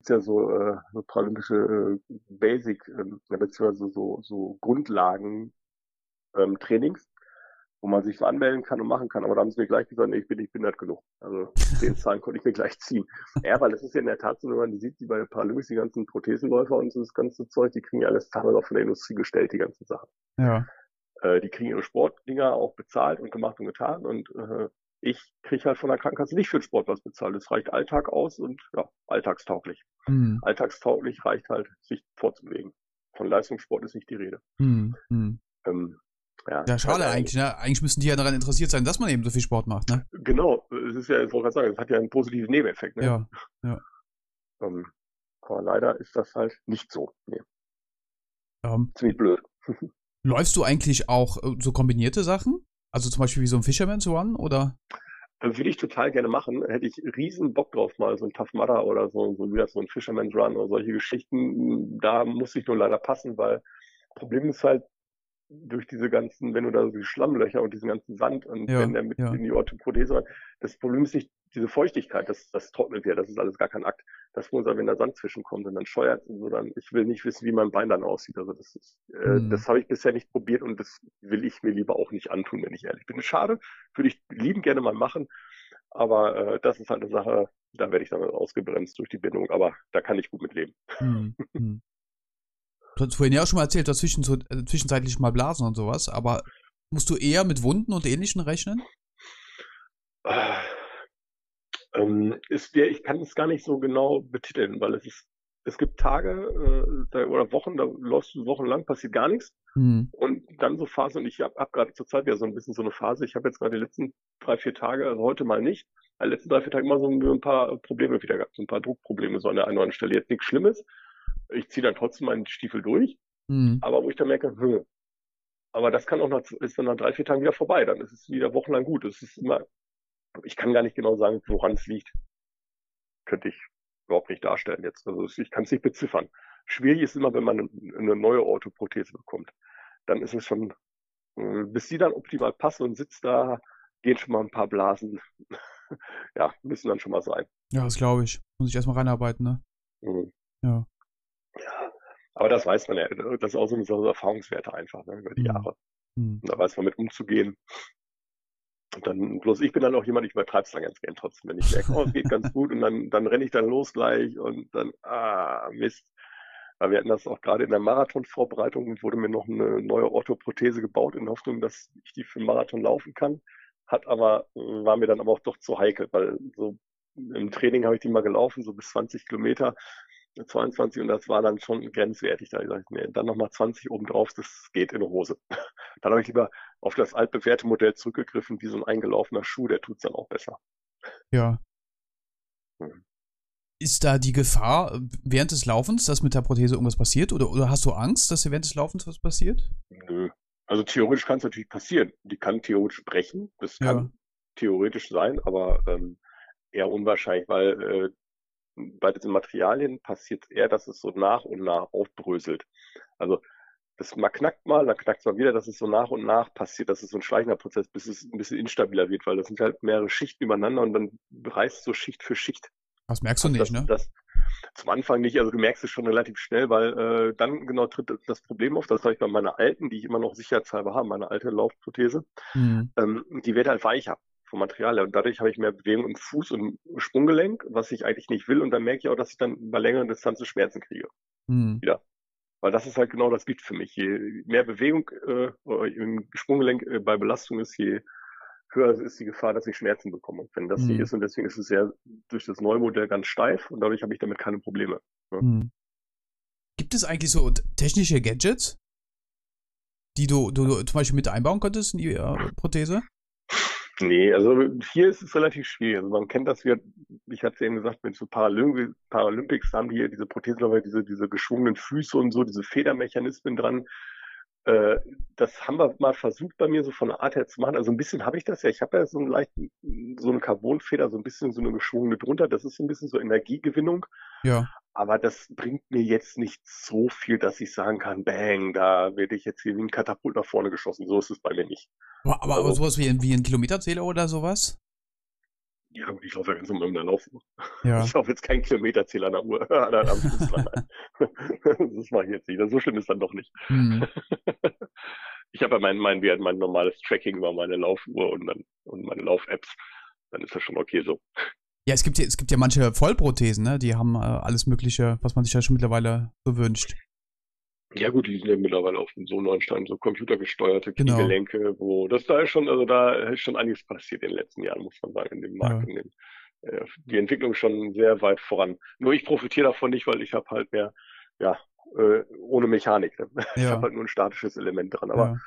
ist ja so, äh, so paralympische äh, Basic, äh, beziehungsweise so, so Grundlagen ähm, Trainings, wo man sich so anmelden kann und machen kann. Aber da haben sie mir gleich gesagt, nee, ich bin nicht behindert genug. Also *laughs* den Zahlen konnte ich mir gleich ziehen. Ja, weil das ist ja in der Tat so, wenn man sieht, die bei Paralympics, die ganzen Prothesenläufer und so das ganze Zeug, die kriegen ja alles teilweise auch von der Industrie gestellt, die ganzen Sachen. Ja. Äh, die kriegen ihre Sportdinger auch bezahlt und gemacht und getan und äh, ich kriege halt von der Krankenkasse nicht für den Sport was bezahlt. Es reicht Alltag aus und ja, alltagstauglich. Mhm. Alltagstauglich reicht halt, sich vorzubewegen. Von Leistungssport ist nicht die Rede. Mhm. Ähm, ja, ja, schade also, eigentlich, ne? Eigentlich müssen die ja daran interessiert sein, dass man eben so viel Sport macht, ne? Genau, es ist ja, ich wollte gerade sagen, es hat ja einen positiven Nebeneffekt, ne? Ja, ja. Ähm, aber leider ist das halt nicht so. Nee. Ähm. Ziemlich blöd. *laughs* läufst du eigentlich auch äh, so kombinierte Sachen? Also zum Beispiel wie so ein Fisherman's Run oder? Würde ich total gerne machen. Hätte ich riesen Bock drauf, mal so ein Tough Mudder oder so, so wie das so ein Fisherman's Run oder solche Geschichten. Da muss ich nur leider passen, weil Problem ist halt, durch diese ganzen, wenn du da so die Schlammlöcher und diesen ganzen Sand und ja, wenn der mit ja. in die Orthoprothese das Problem ist nicht diese Feuchtigkeit, das, das trocknet ja, das ist alles gar kein Akt. Das muss aber, wenn da Sand zwischenkommt und dann scheuert es so, dann, ich will nicht wissen, wie mein Bein dann aussieht. Also das ist, äh, mhm. das habe ich bisher nicht probiert und das will ich mir lieber auch nicht antun, wenn ich ehrlich bin. Schade, würde ich lieben gerne mal machen, aber äh, das ist halt eine Sache, da werde ich dann ausgebremst durch die Bindung, aber da kann ich gut mit leben. Mhm. Du hast vorhin ja auch schon mal erzählt, dazwischen so, äh, zwischenzeitlich mal Blasen und sowas, aber musst du eher mit Wunden und Ähnlichen rechnen? Äh, ähm, ist ich kann es gar nicht so genau betiteln, weil es ist, es gibt Tage äh, oder Wochen, da läufst du wochenlang, passiert gar nichts. Mhm. Und dann so Phase, und ich habe hab gerade zur Zeit wieder so ein bisschen so eine Phase, ich habe jetzt gerade die letzten drei, vier Tage, also heute mal nicht, die letzten drei, vier Tage immer so ein paar Probleme wieder gehabt, so ein paar Druckprobleme so an der einen oder anderen Stelle. Jetzt nichts Schlimmes, ich ziehe dann trotzdem meinen Stiefel durch, mhm. aber wo ich dann merke, hm, aber das kann auch nach, ist dann nach drei, vier Tagen wieder vorbei. Dann ist es wieder wochenlang gut. Es ist immer, ich kann gar nicht genau sagen, woran es liegt. Könnte ich überhaupt nicht darstellen jetzt. Also ich kann es nicht beziffern. Schwierig ist immer, wenn man eine neue Orthoprothese bekommt. Dann ist es schon, äh, bis die dann optimal passt und sitzt da, gehen schon mal ein paar Blasen. *laughs* ja, müssen dann schon mal sein. Ja, das glaube ich. Muss ich erstmal reinarbeiten, ne? Mhm. Ja. Aber das weiß man ja, das ist auch so eine Sache Erfahrungswerte einfach ne, über die mhm. Jahre. Mhm. Da weiß man mit umzugehen. Und dann, bloß ich bin dann auch jemand, ich übertreibe es dann ganz gern trotzdem, wenn ich merke, oh, es geht ganz gut und dann, dann renne ich dann los gleich und dann, ah, Mist. Weil wir hatten das auch gerade in der Marathonvorbereitung, wurde mir noch eine neue Orthoprothese gebaut in Hoffnung, dass ich die für den Marathon laufen kann. Hat aber, war mir dann aber auch doch zu heikel, weil so im Training habe ich die mal gelaufen, so bis 20 Kilometer. 22 und das war dann schon grenzwertig. Da habe ich nee, dann nochmal 20 obendrauf, das geht in Hose. *laughs* dann habe ich lieber auf das altbewährte Modell zurückgegriffen, wie so ein eingelaufener Schuh, der tut es dann auch besser. Ja. Hm. Ist da die Gefahr äh, während des Laufens, dass mit der Prothese irgendwas passiert? Oder, oder hast du Angst, dass während des Laufens was passiert? Nö. Also theoretisch kann es natürlich passieren. Die kann theoretisch brechen. Das kann ja. theoretisch sein, aber ähm, eher unwahrscheinlich, weil äh, bei diesen Materialien passiert es eher, dass es so nach und nach aufbröselt. Also das mal knackt mal, dann knackt es mal wieder, dass es so nach und nach passiert. Das ist so ein schleichender Prozess, bis es ein bisschen instabiler wird, weil das sind halt mehrere Schichten übereinander und dann reißt so Schicht für Schicht. Das merkst du also nicht, das, ne? Das, zum Anfang nicht, also du merkst es schon relativ schnell, weil äh, dann genau tritt das Problem auf, das habe ich bei meiner alten, die ich immer noch sicherheitshalber habe, meine alte Laufprothese, mhm. ähm, die wird halt weicher vom Material und dadurch habe ich mehr Bewegung im Fuß und im Sprunggelenk, was ich eigentlich nicht will und dann merke ich auch, dass ich dann bei längeren Distanzen Schmerzen kriege. Mhm. Wieder. Weil das ist halt genau das Gift für mich. Je mehr Bewegung äh, im Sprunggelenk äh, bei Belastung ist, je höher ist die Gefahr, dass ich Schmerzen bekomme. Und wenn das mhm. ist und deswegen ist es ja durch das neue Modell ganz steif und dadurch habe ich damit keine Probleme. Ja. Mhm. Gibt es eigentlich so technische Gadgets, die du, du, du, zum Beispiel mit einbauen könntest in die äh, Prothese? Nee, also hier ist es relativ schwierig. Also man kennt das, wir, ich hatte eben gesagt, mit so Paralymp Paralympics haben die hier diese Prothesen, diese, diese geschwungenen Füße und so, diese Federmechanismen dran. Äh, das haben wir mal versucht bei mir so von der Art her zu machen. Also ein bisschen habe ich das ja. Ich habe ja so einen leichten, so eine Carbonfeder, so ein bisschen so eine geschwungene drunter. Das ist so ein bisschen so Energiegewinnung. Ja. Aber das bringt mir jetzt nicht so viel, dass ich sagen kann, bang, da werde ich jetzt hier wie ein Katapult nach vorne geschossen. So ist es bei mir nicht. Aber, aber also, sowas wie ein, wie ein Kilometerzähler oder sowas? Ja, ich laufe ja ganz normal mit der Laufuhr. Ja. *laughs* Ich laufe jetzt keinen Kilometerzähler an der Uhr. *laughs* *laughs* das mache ich jetzt nicht. So schlimm ist dann doch nicht. Mhm. Ich habe ja mein, mein, mein normales Tracking über meine Laufuhr und, dann, und meine Lauf-Apps. Dann ist das schon okay so. Ja, es gibt ja, es gibt ja manche Vollprothesen, ne? Die haben äh, alles Mögliche, was man sich ja schon mittlerweile so wünscht. Ja gut, die sind ja mittlerweile auf so neuen Stand, so computergesteuerte genau. Kniegelenke, genau. wo das da ist schon, also da ist schon einiges passiert in den letzten Jahren, muss man sagen, in dem Markt, ja. in dem, äh, die Entwicklung ist schon sehr weit voran. Nur ich profitiere davon nicht, weil ich habe halt mehr, ja, äh, ohne Mechanik. Ne? *laughs* Ja. Ich habe halt nur ein statisches Element dran, aber ja.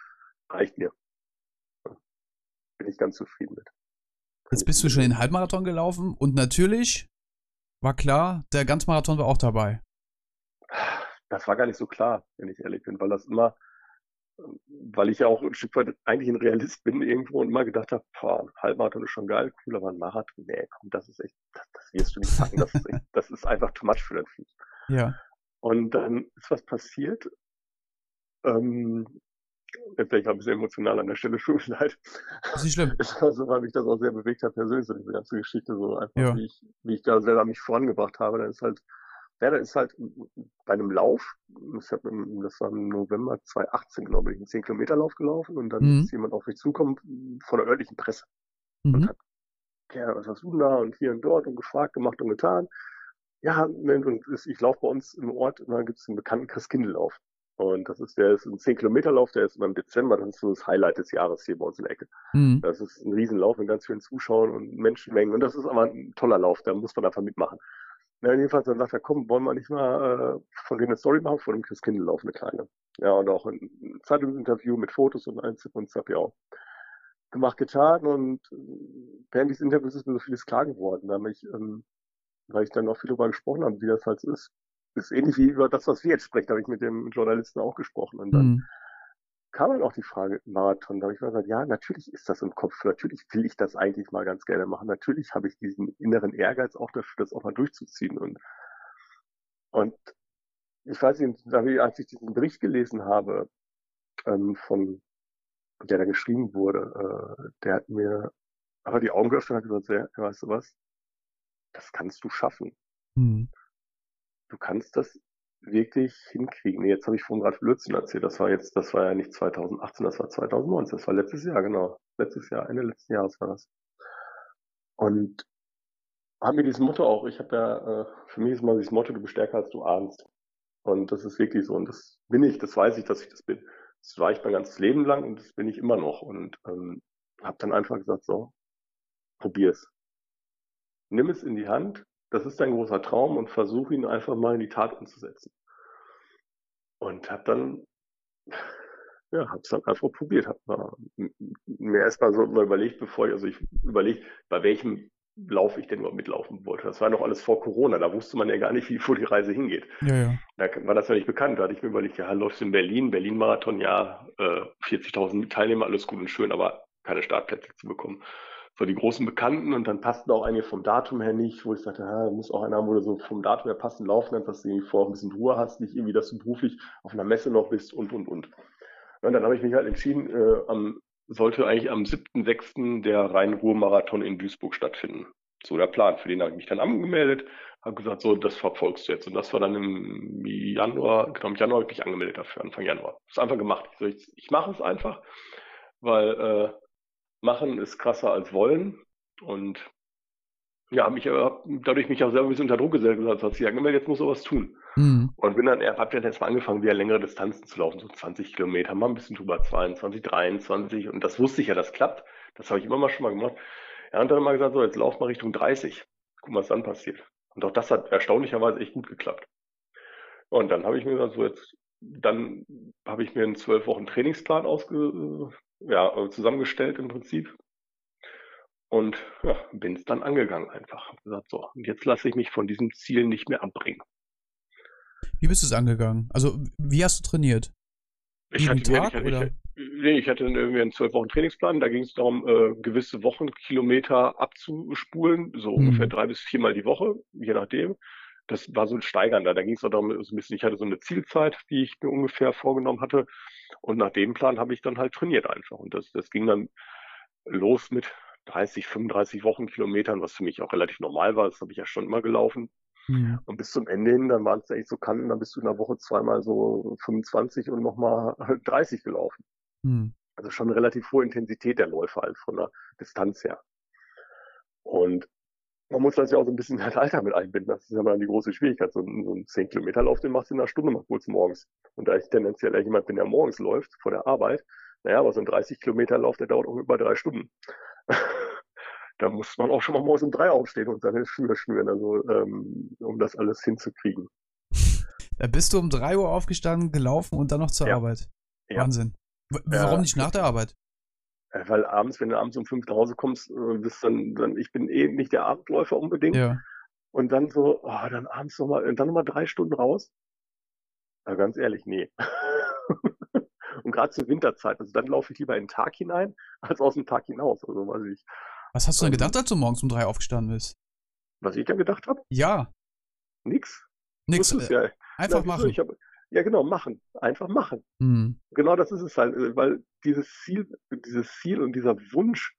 reicht mir. Bin ich ganz zufrieden mit. Jetzt bist du schon den Halbmarathon gelaufen und natürlich war klar, der Ganzmarathon war auch dabei. Das war gar nicht so klar, wenn ich ehrlich bin, weil das immer, weil ich ja auch ein Stück weit eigentlich ein Realist bin irgendwo und immer gedacht habe, boah, ein Halbmarathon ist schon geil, cool, aber ein Marathon, nee, komm, das ist echt, das, das wirst du nicht packen, das ist, echt, *laughs* das ist einfach too much für den Fuß. Ja. Und dann ist was passiert. Ähm, jetzt bin ich ein bisschen emotional an der Stelle, tut mir leid. Das ist nicht schlimm. Also, weil mich das auch sehr bewegt hat, persönlich, so diese ganze Geschichte, so einfach, ja. wie, ich, wie ich da selber mich vorangebracht habe. Dann ist halt, ja, da ist halt bei einem Lauf, das war im November 2018, glaube ich, einen 10 Kilometer Lauf gelaufen und dann mhm. ist jemand auf mich zukommen von der örtlichen Presse mhm. und hat, ja, was hast du denn da und hier und dort und gefragt, gemacht und getan. Ja, und ich laufe bei uns im Ort, und dann gibt es einen bekannten Christkindelauf. Und das ist, der ist ein 10-Kilometer-Lauf, der ist immer im Dezember, das ist so das Highlight des Jahres hier bei uns in der Ecke. Mhm. Das ist ein Riesenlauf mit ganz vielen Zuschauern und Menschenmengen. Und das ist aber ein toller Lauf, da muss man einfach mitmachen. Na, jedenfalls dann sagt er, komm, wollen wir nicht mal äh, von denen eine Story machen, von dem Christkindelauf eine kleine. Ja, und auch ein Zeitungsinterview mit Fotos und eins und habe ich auch gemacht, getan. Und äh, während dieses Interviews ist mir so vieles klar geworden, nämlich, ähm, weil ich dann auch viel darüber gesprochen habe, wie das halt ist ist ähnlich wie über das, was wir jetzt sprechen, habe ich mit dem Journalisten auch gesprochen. Und dann mhm. Kam dann auch die Frage Marathon. Da habe ich mal gesagt, ja, natürlich ist das im Kopf. Natürlich will ich das eigentlich mal ganz gerne machen. Natürlich habe ich diesen inneren Ehrgeiz auch dafür, das auch mal durchzuziehen. Und, und ich weiß nicht, als ich diesen Bericht gelesen habe, ähm, von, der da geschrieben wurde, äh, der hat mir aber die Augen geöffnet und hat gesagt, ja, weißt du was? Das kannst du schaffen. Mhm du kannst das wirklich hinkriegen. Jetzt habe ich vorhin gerade Blödsinn erzählt. Das war jetzt, das war ja nicht 2018, das war 2019. Das war letztes Jahr, genau. Letztes Jahr, Ende letzten Jahres war das. Und habe mir dieses Motto auch, ich habe ja, äh, für mich ist mal dieses Motto, du bist stärker als du ahnst. Und das ist wirklich so. Und das bin ich, das weiß ich, dass ich das bin. Das war ich mein ganzes Leben lang und das bin ich immer noch. Und ähm, habe dann einfach gesagt, so, probier's. Nimm es in die Hand, das ist dein großer Traum und versuch ihn einfach mal in die Tat umzusetzen. Und habe dann, ja, hab's dann einfach probiert, hab mal, mir erstmal so mal überlegt, bevor ich, also ich überlegt, bei welchem Lauf ich denn überhaupt mitlaufen wollte. Das war noch alles vor Corona, da wusste man ja gar nicht, wie, wo die Reise hingeht. Ja, ja. Da war das ja nicht bekannt. Da hatte ich mir überlegt, ja, läufst du in Berlin, Berlin-Marathon, ja, äh, 40.000 Teilnehmer, alles gut und schön, aber keine Startplätze zu bekommen. So die großen Bekannten und dann passten auch einige vom Datum her nicht, wo ich sagte, ja, muss auch einer haben, wo du so vom Datum her passend laufen kannst, dass du irgendwie vorher ein bisschen Ruhe hast, nicht irgendwie, dass du beruflich auf einer Messe noch bist und, und, und. Und dann habe ich mich halt entschieden, äh, am, sollte eigentlich am 7.6. der Rhein-Ruhr-Marathon in Duisburg stattfinden. So der Plan. Für den habe ich mich dann angemeldet, habe gesagt, so, das verfolgst du jetzt. Und das war dann im Januar, genau im Januar habe ich mich angemeldet dafür, Anfang Januar. Das ist einfach gemacht. Ich, so, ich, ich mache es einfach, weil äh, machen ist krasser als wollen. Und ja, habe mich aber dadurch mich auch selber ein bisschen unter Druck gesetzt und gesagt, ja, angemeldet, jetzt muss sowas tun. Mhm. Und bin dann, habe dann erstmal angefangen, wieder längere Distanzen zu laufen, so 20 Kilometer, mal ein bisschen drüber, 22, 23. Und das wusste ich ja, das klappt. Das habe ich immer mal schon mal gemacht. Ja, und dann mal gesagt, so, jetzt lauf mal Richtung 30. Guck mal, was dann passiert. Und auch das hat erstaunlicherweise echt gut geklappt. Und dann habe ich mir gesagt, so jetzt, dann habe ich mir einen zwölf Wochen Trainingsplan ausge, ja, zusammengestellt im Prinzip. Und ja, bin es dann angegangen einfach. Hab gesagt, so, und jetzt lasse ich mich von diesem Ziel nicht mehr abbringen. Wie bist du es angegangen? Also, wie hast du trainiert? Ich hatte, Tag, ich, oder? Ich, nee, ich hatte irgendwie einen zwölf Wochen Trainingsplan. Da ging es darum, äh, gewisse Wochenkilometer abzuspulen, so hm. ungefähr drei bis viermal die Woche, je nachdem. Das war so ein steigernder. Da ging es auch darum, so ein bisschen, ich hatte so eine Zielzeit, die ich mir ungefähr vorgenommen hatte. Und nach dem Plan habe ich dann halt trainiert einfach. Und das, das ging dann los mit 30, 35 Wochenkilometern, was für mich auch relativ normal war. Das habe ich ja schon immer gelaufen. Ja. Und bis zum Ende hin, dann waren es echt so Kanten, dann bist du in der Woche zweimal so 25 und nochmal 30 gelaufen. Mhm. Also schon eine relativ hohe Intensität der Läufe halt von der Distanz her. Und man muss das ja auch so ein bisschen das Alter mit einbinden. Das ist ja mal die große Schwierigkeit. So ein, so ein 10-Kilometer-Lauf, den machst du in einer Stunde mal kurz morgens. Und da ich tendenziell eher jemand bin, der morgens läuft, vor der Arbeit, naja, aber so ein 30-Kilometer-Lauf, der dauert auch über drei Stunden. *laughs* da muss man auch schon mal morgens um drei aufstehen und seine Schuhe schnüren, also ähm, um das alles hinzukriegen. Da bist du um drei Uhr aufgestanden, gelaufen und dann noch zur ja. Arbeit. Ja. Wahnsinn. W warum ja. nicht nach der Arbeit? Äh, weil abends, wenn du abends um fünf nach Hause kommst, äh, bist dann, dann, ich bin eh nicht der Abendläufer unbedingt. Ja. Und dann so, oh, dann abends nochmal, dann nochmal drei Stunden raus. Na, ganz ehrlich, nee. *laughs* und gerade zur Winterzeit, also dann laufe ich lieber in den Tag hinein, als aus dem Tag hinaus, also weiß ich. Was hast du denn gedacht, als du morgens um drei aufgestanden bist? Was ich dann gedacht habe? Ja. Nix. Nix. Äh, ja. Einfach Na, machen. Ich hab, ja, genau, machen. Einfach machen. Mhm. Genau das ist es halt, äh, weil dieses Ziel, dieses Ziel und dieser Wunsch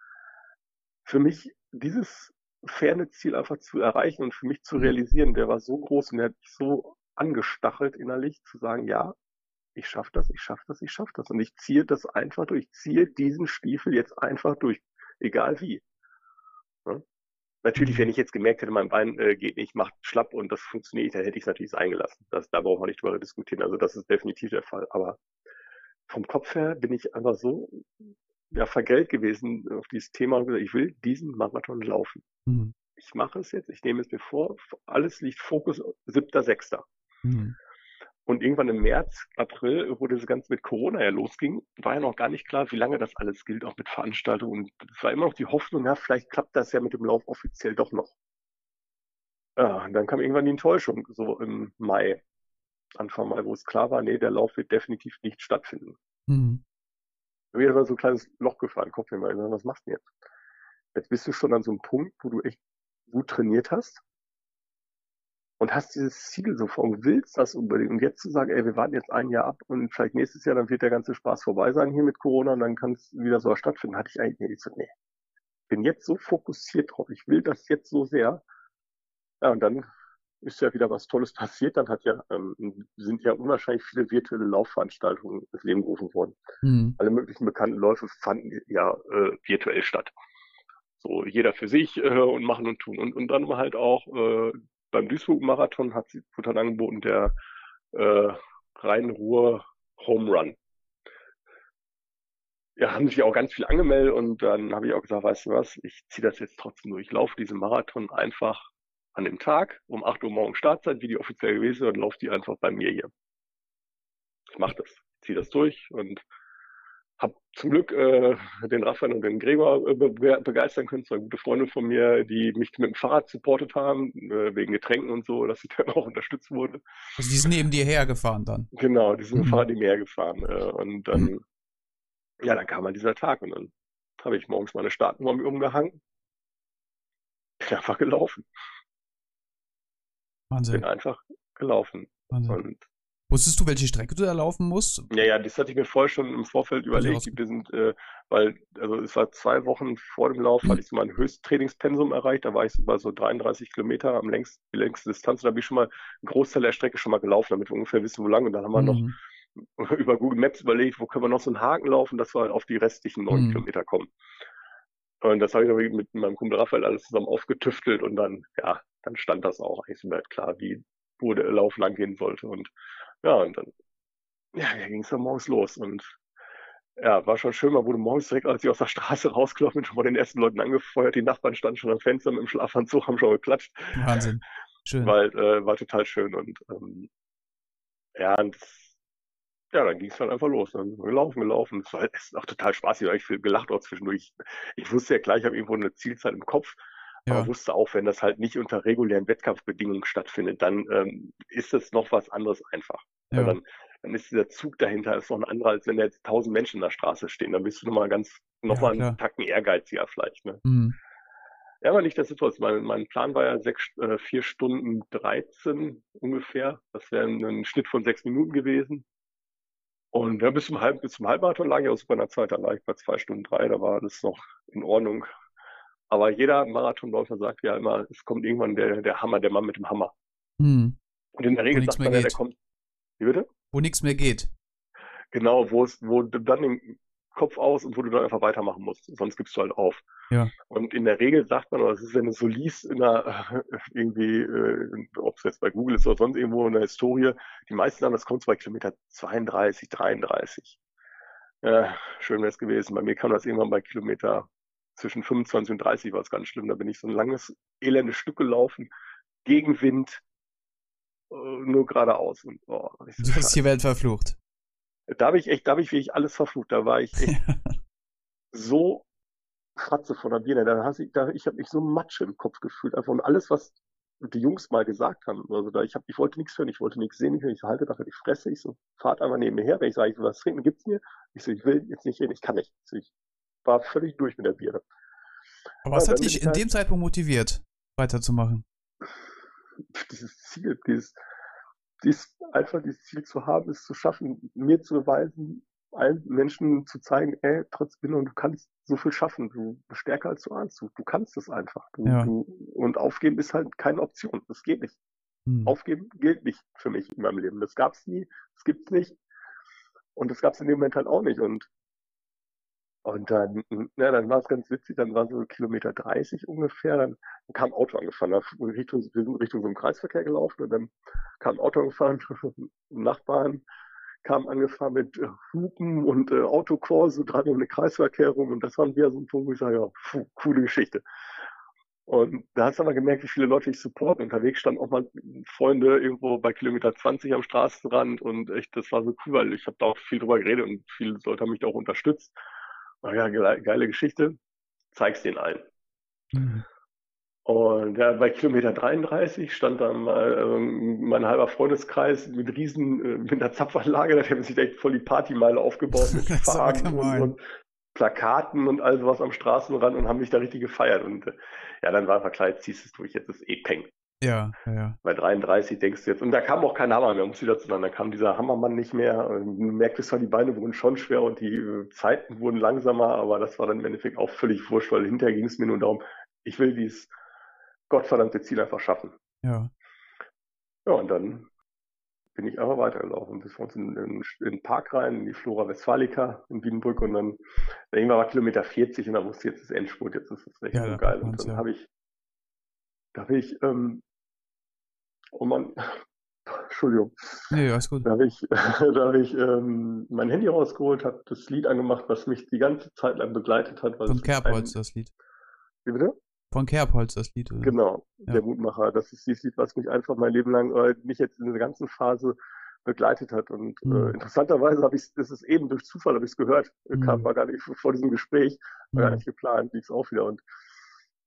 für mich, dieses ferne Ziel einfach zu erreichen und für mich zu mhm. realisieren, der war so groß und der hat mich so angestachelt innerlich zu sagen, ja, ich schaffe das, ich schaffe das, ich schaffe das. Und ich ziehe das einfach durch. Ich ziehe diesen Stiefel jetzt einfach durch. Egal wie. Ja? Natürlich, wenn ich jetzt gemerkt hätte, mein Bein äh, geht nicht, macht schlapp und das funktioniert nicht, dann hätte ich es natürlich eingelassen. Das, da brauchen wir nicht drüber diskutieren. Also das ist definitiv der Fall. Aber vom Kopf her bin ich einfach so ja, vergelt gewesen auf dieses Thema und gesagt, ich will diesen Marathon laufen. Mhm. Ich mache es jetzt, ich nehme es mir vor, alles liegt Fokus 7.6. Mhm. Und irgendwann im März, April, wo das Ganze mit Corona ja losging, war ja noch gar nicht klar, wie lange das alles gilt, auch mit Veranstaltungen. Und es war immer noch die Hoffnung, ja, vielleicht klappt das ja mit dem Lauf offiziell doch noch. Ja, und dann kam irgendwann die Enttäuschung, so im Mai, Anfang Mai, wo es klar war, nee, der Lauf wird definitiv nicht stattfinden. Mhm. Mir war so ein kleines Loch gefahren, Kopf mir mal, was machst du denn jetzt? Jetzt bist du schon an so einem Punkt, wo du echt gut trainiert hast und hast dieses Ziel so vor und willst das unbedingt. Und jetzt zu sagen, ey, wir warten jetzt ein Jahr ab und vielleicht nächstes Jahr, dann wird der ganze Spaß vorbei sein hier mit Corona und dann kann es wieder so stattfinden, hatte ich eigentlich nicht so, nee. Bin jetzt so fokussiert drauf, ich will das jetzt so sehr. Ja, und dann ist ja wieder was Tolles passiert. Dann hat ja, ähm, sind ja unwahrscheinlich viele virtuelle Laufveranstaltungen ins Leben gerufen worden. Mhm. Alle möglichen bekannten Läufe fanden ja äh, virtuell statt. So, jeder für sich äh, und machen und tun. Und, und dann halt auch äh, beim Duisburg-Marathon hat sie wurde dann angeboten der äh, Rhein-Ruhr Home Run. Ja, haben sich auch ganz viel angemeldet und dann habe ich auch gesagt, weißt du was, ich ziehe das jetzt trotzdem durch. Ich laufe diesen Marathon einfach an dem Tag um 8 Uhr morgens Startzeit, wie die offiziell gewesen ist, und laufe die einfach bei mir hier. Ich mache das, ziehe das durch und habe zum Glück äh, den Raphael und den Gregor äh, be begeistern können, zwei gute Freunde von mir, die mich mit dem Fahrrad supportet haben, äh, wegen Getränken und so, dass ich *laughs* dann auch unterstützt wurde. Also die sind neben dir hergefahren dann? Genau, die sind mit dem mhm. Fahrrad neben mir hergefahren. Äh, und dann, mhm. ja, dann kam halt dieser Tag und dann habe ich morgens meine Startnummer umgehangen bin einfach gelaufen. Wahnsinn. Bin einfach gelaufen. Wahnsinn. Und Wusstest du, welche Strecke du da laufen musst? Ja, ja, das hatte ich mir vorher schon im Vorfeld überlegt. Wir sind, äh, weil, also es war zwei Wochen vor dem Lauf, mhm. hatte ich so mein Höchsttrainingspensum erreicht. Da war ich so bei so 33 Kilometer am längsten, die längste Distanz. Da bin ich schon mal einen Großteil der Strecke schon mal gelaufen, damit wir ungefähr wissen, wo lang. Und dann haben wir mhm. noch *laughs* über Google Maps überlegt, wo können wir noch so einen Haken laufen, dass wir halt auf die restlichen neun mhm. Kilometer kommen. Und das habe ich mit meinem Kumpel Raphael alles zusammen aufgetüftelt und dann, ja, dann stand das auch eigentlich so klar, wie, wo der Lauf lang gehen sollte. Und ja, und dann, ja, da ging es dann morgens los. Und ja, war schon schön, man wurde morgens direkt, als ich aus der Straße rausgelaufen bin, schon mal den ersten Leuten angefeuert. Die Nachbarn standen schon am Fenster mit dem Schlafanzug, haben schon geklatscht. Wahnsinn. Schön. Weil, äh, war total schön. Und ähm, ja, und ja, dann ging es dann einfach los. Dann gelaufen, gelaufen. Es war halt auch total spaßig, weil ich viel gelacht auch zwischendurch. Ich wusste ja gleich, ich habe irgendwo eine Zielzeit im Kopf. Ja. Aber wusste auch, wenn das halt nicht unter regulären Wettkampfbedingungen stattfindet, dann ähm, ist es noch was anderes einfach. Ja. Dann, dann ist dieser Zug dahinter ist noch ein anderer, als wenn da jetzt tausend Menschen in der Straße stehen. Dann bist du nochmal ganz, nochmal ja, einen Tacken ehrgeiziger vielleicht. Ne? Mhm. Ja, aber nicht das ist was. Mein, mein Plan war ja sechs, äh, vier Stunden 13 ungefähr. Das wäre ein Schnitt von sechs Minuten gewesen. Und ja, bis zum, Halb, bis zum Halbmarathon lag ich in der Zeit. Da lag ich bei zwei Stunden drei, da war alles noch in Ordnung. Aber jeder Marathonläufer sagt ja immer, es kommt irgendwann der, der Hammer, der Mann mit dem Hammer. Hm. Und in der Regel sagt man ja, der kommt. Wie bitte? Wo nichts mehr geht. Genau, wo es, wo dann den Kopf aus und wo du dann einfach weitermachen musst. Sonst gibst du halt auf. Ja. Und in der Regel sagt man, oder das ist, wenn du so liest in der, *laughs* irgendwie, äh, ob es jetzt bei Google ist oder sonst irgendwo in der Historie, die meisten sagen, das kommt bei Kilometer 32, 33. Ja, schön wäre es gewesen. Bei mir kam das irgendwann bei Kilometer zwischen 25 und 30 war es ganz schlimm. Da bin ich so ein langes, elendes Stück gelaufen, gegen Wind, äh, nur geradeaus. Und, oh, du so hast die Welt verflucht. Da habe ich echt, da habe ich wirklich alles verflucht. Da war ich echt *laughs* so Kratze von der Birne. Da, ich, da, ich habe mich so Matsche im Kopf gefühlt. Einfach und alles, was die Jungs mal gesagt haben. Also da, ich, hab, ich wollte nichts hören, ich wollte nichts sehen. Ich, ich halte nachher die Fresse. Ich so, fahrt einfach neben mir her. Wenn ich sage, ich so, was trinken gibt's mir? Ich so, ich will jetzt nicht reden, ich kann nicht. Ich, so, ich war völlig durch mit der Biere. Aber was hat dich in halt dem Zeitpunkt motiviert, weiterzumachen? Dieses Ziel, dieses, dieses, einfach dieses Ziel zu haben, es zu schaffen, mir zu beweisen, allen Menschen zu zeigen, ey, trotzdem, und du kannst so viel schaffen, du bist stärker als du ahnst, du, du kannst es einfach. Du, ja. du, und aufgeben ist halt keine Option, das geht nicht. Hm. Aufgeben gilt nicht für mich in meinem Leben. Das gab es nie, das gibt es nicht. Und das gab es in dem Moment halt auch nicht. Und und dann, ja, dann war es ganz witzig, dann war so Kilometer 30 ungefähr, dann kam ein Auto angefahren, Richtung, wir sind Richtung so einem Kreisverkehr gelaufen und dann kam ein Auto angefahren, *laughs* Nachbarn kam angefahren mit äh, Hupen und äh, Autokurse dran um den Kreisverkehr rum und das war wieder so ein Punkt, wo ich sage, ja, pfuh, coole Geschichte. Und da hast du aber gemerkt, wie viele Leute ich supporten. Unterwegs standen auch mal Freunde irgendwo bei Kilometer 20 am Straßenrand und echt, das war so cool, weil ich habe da auch viel drüber geredet und viele Leute haben mich da auch unterstützt ja, geile Geschichte, zeig's denen allen. Mhm. Und ja, bei Kilometer 33 stand dann mal ähm, mein halber Freundeskreis mit riesen, äh, mit einer Zapfanlage, da haben sich echt voll die Partymeile aufgebaut mit *laughs* Farben und, und, Plakaten und all sowas am Straßenrand und haben mich da richtig gefeiert. Und äh, ja, dann war einfach klar, jetzt ziehst du es durch, jetzt ist eh Peng. Ja, ja. Bei 33 denkst du jetzt, und da kam auch kein Hammer mehr, muss ich dazu sagen, da kam dieser Hammermann nicht mehr. Du merktest zwar, die Beine wurden schon schwer und die äh, Zeiten wurden langsamer, aber das war dann im Endeffekt auch völlig wurscht, weil hinterher ging es mir nur darum, ich will dieses gottverdammte Ziel einfach schaffen. Ja. Ja, und dann bin ich einfach weitergelaufen bis vor uns in, in, in, den Park rein, in die Flora Westfalica in Wiedenbrück und dann, dann irgendwann war Kilometer 40 und da wusste ich, jetzt ist Endspurt, jetzt ist es echt ja, so geil. Und dann ja. habe ich, da habe ich ähm, Oh Mann. Entschuldigung. Nee, alles gut. Da habe ich, *laughs* da hab ich ähm, mein Handy rausgeholt, habe das Lied angemacht, was mich die ganze Zeit lang begleitet hat. Von Kerbholz das Lied. Wie bitte? Von Kerbholz das Lied. Oder? Genau, ja. der Mutmacher. Das ist dieses Lied, was mich einfach mein Leben lang, äh, mich jetzt in der ganzen Phase begleitet hat. Und äh, mhm. äh, interessanterweise habe ich das ist eben durch Zufall habe ich es gehört. Mhm. Kam war gar nicht vor diesem Gespräch, war mhm. gar nicht geplant, lief es auch wieder. Und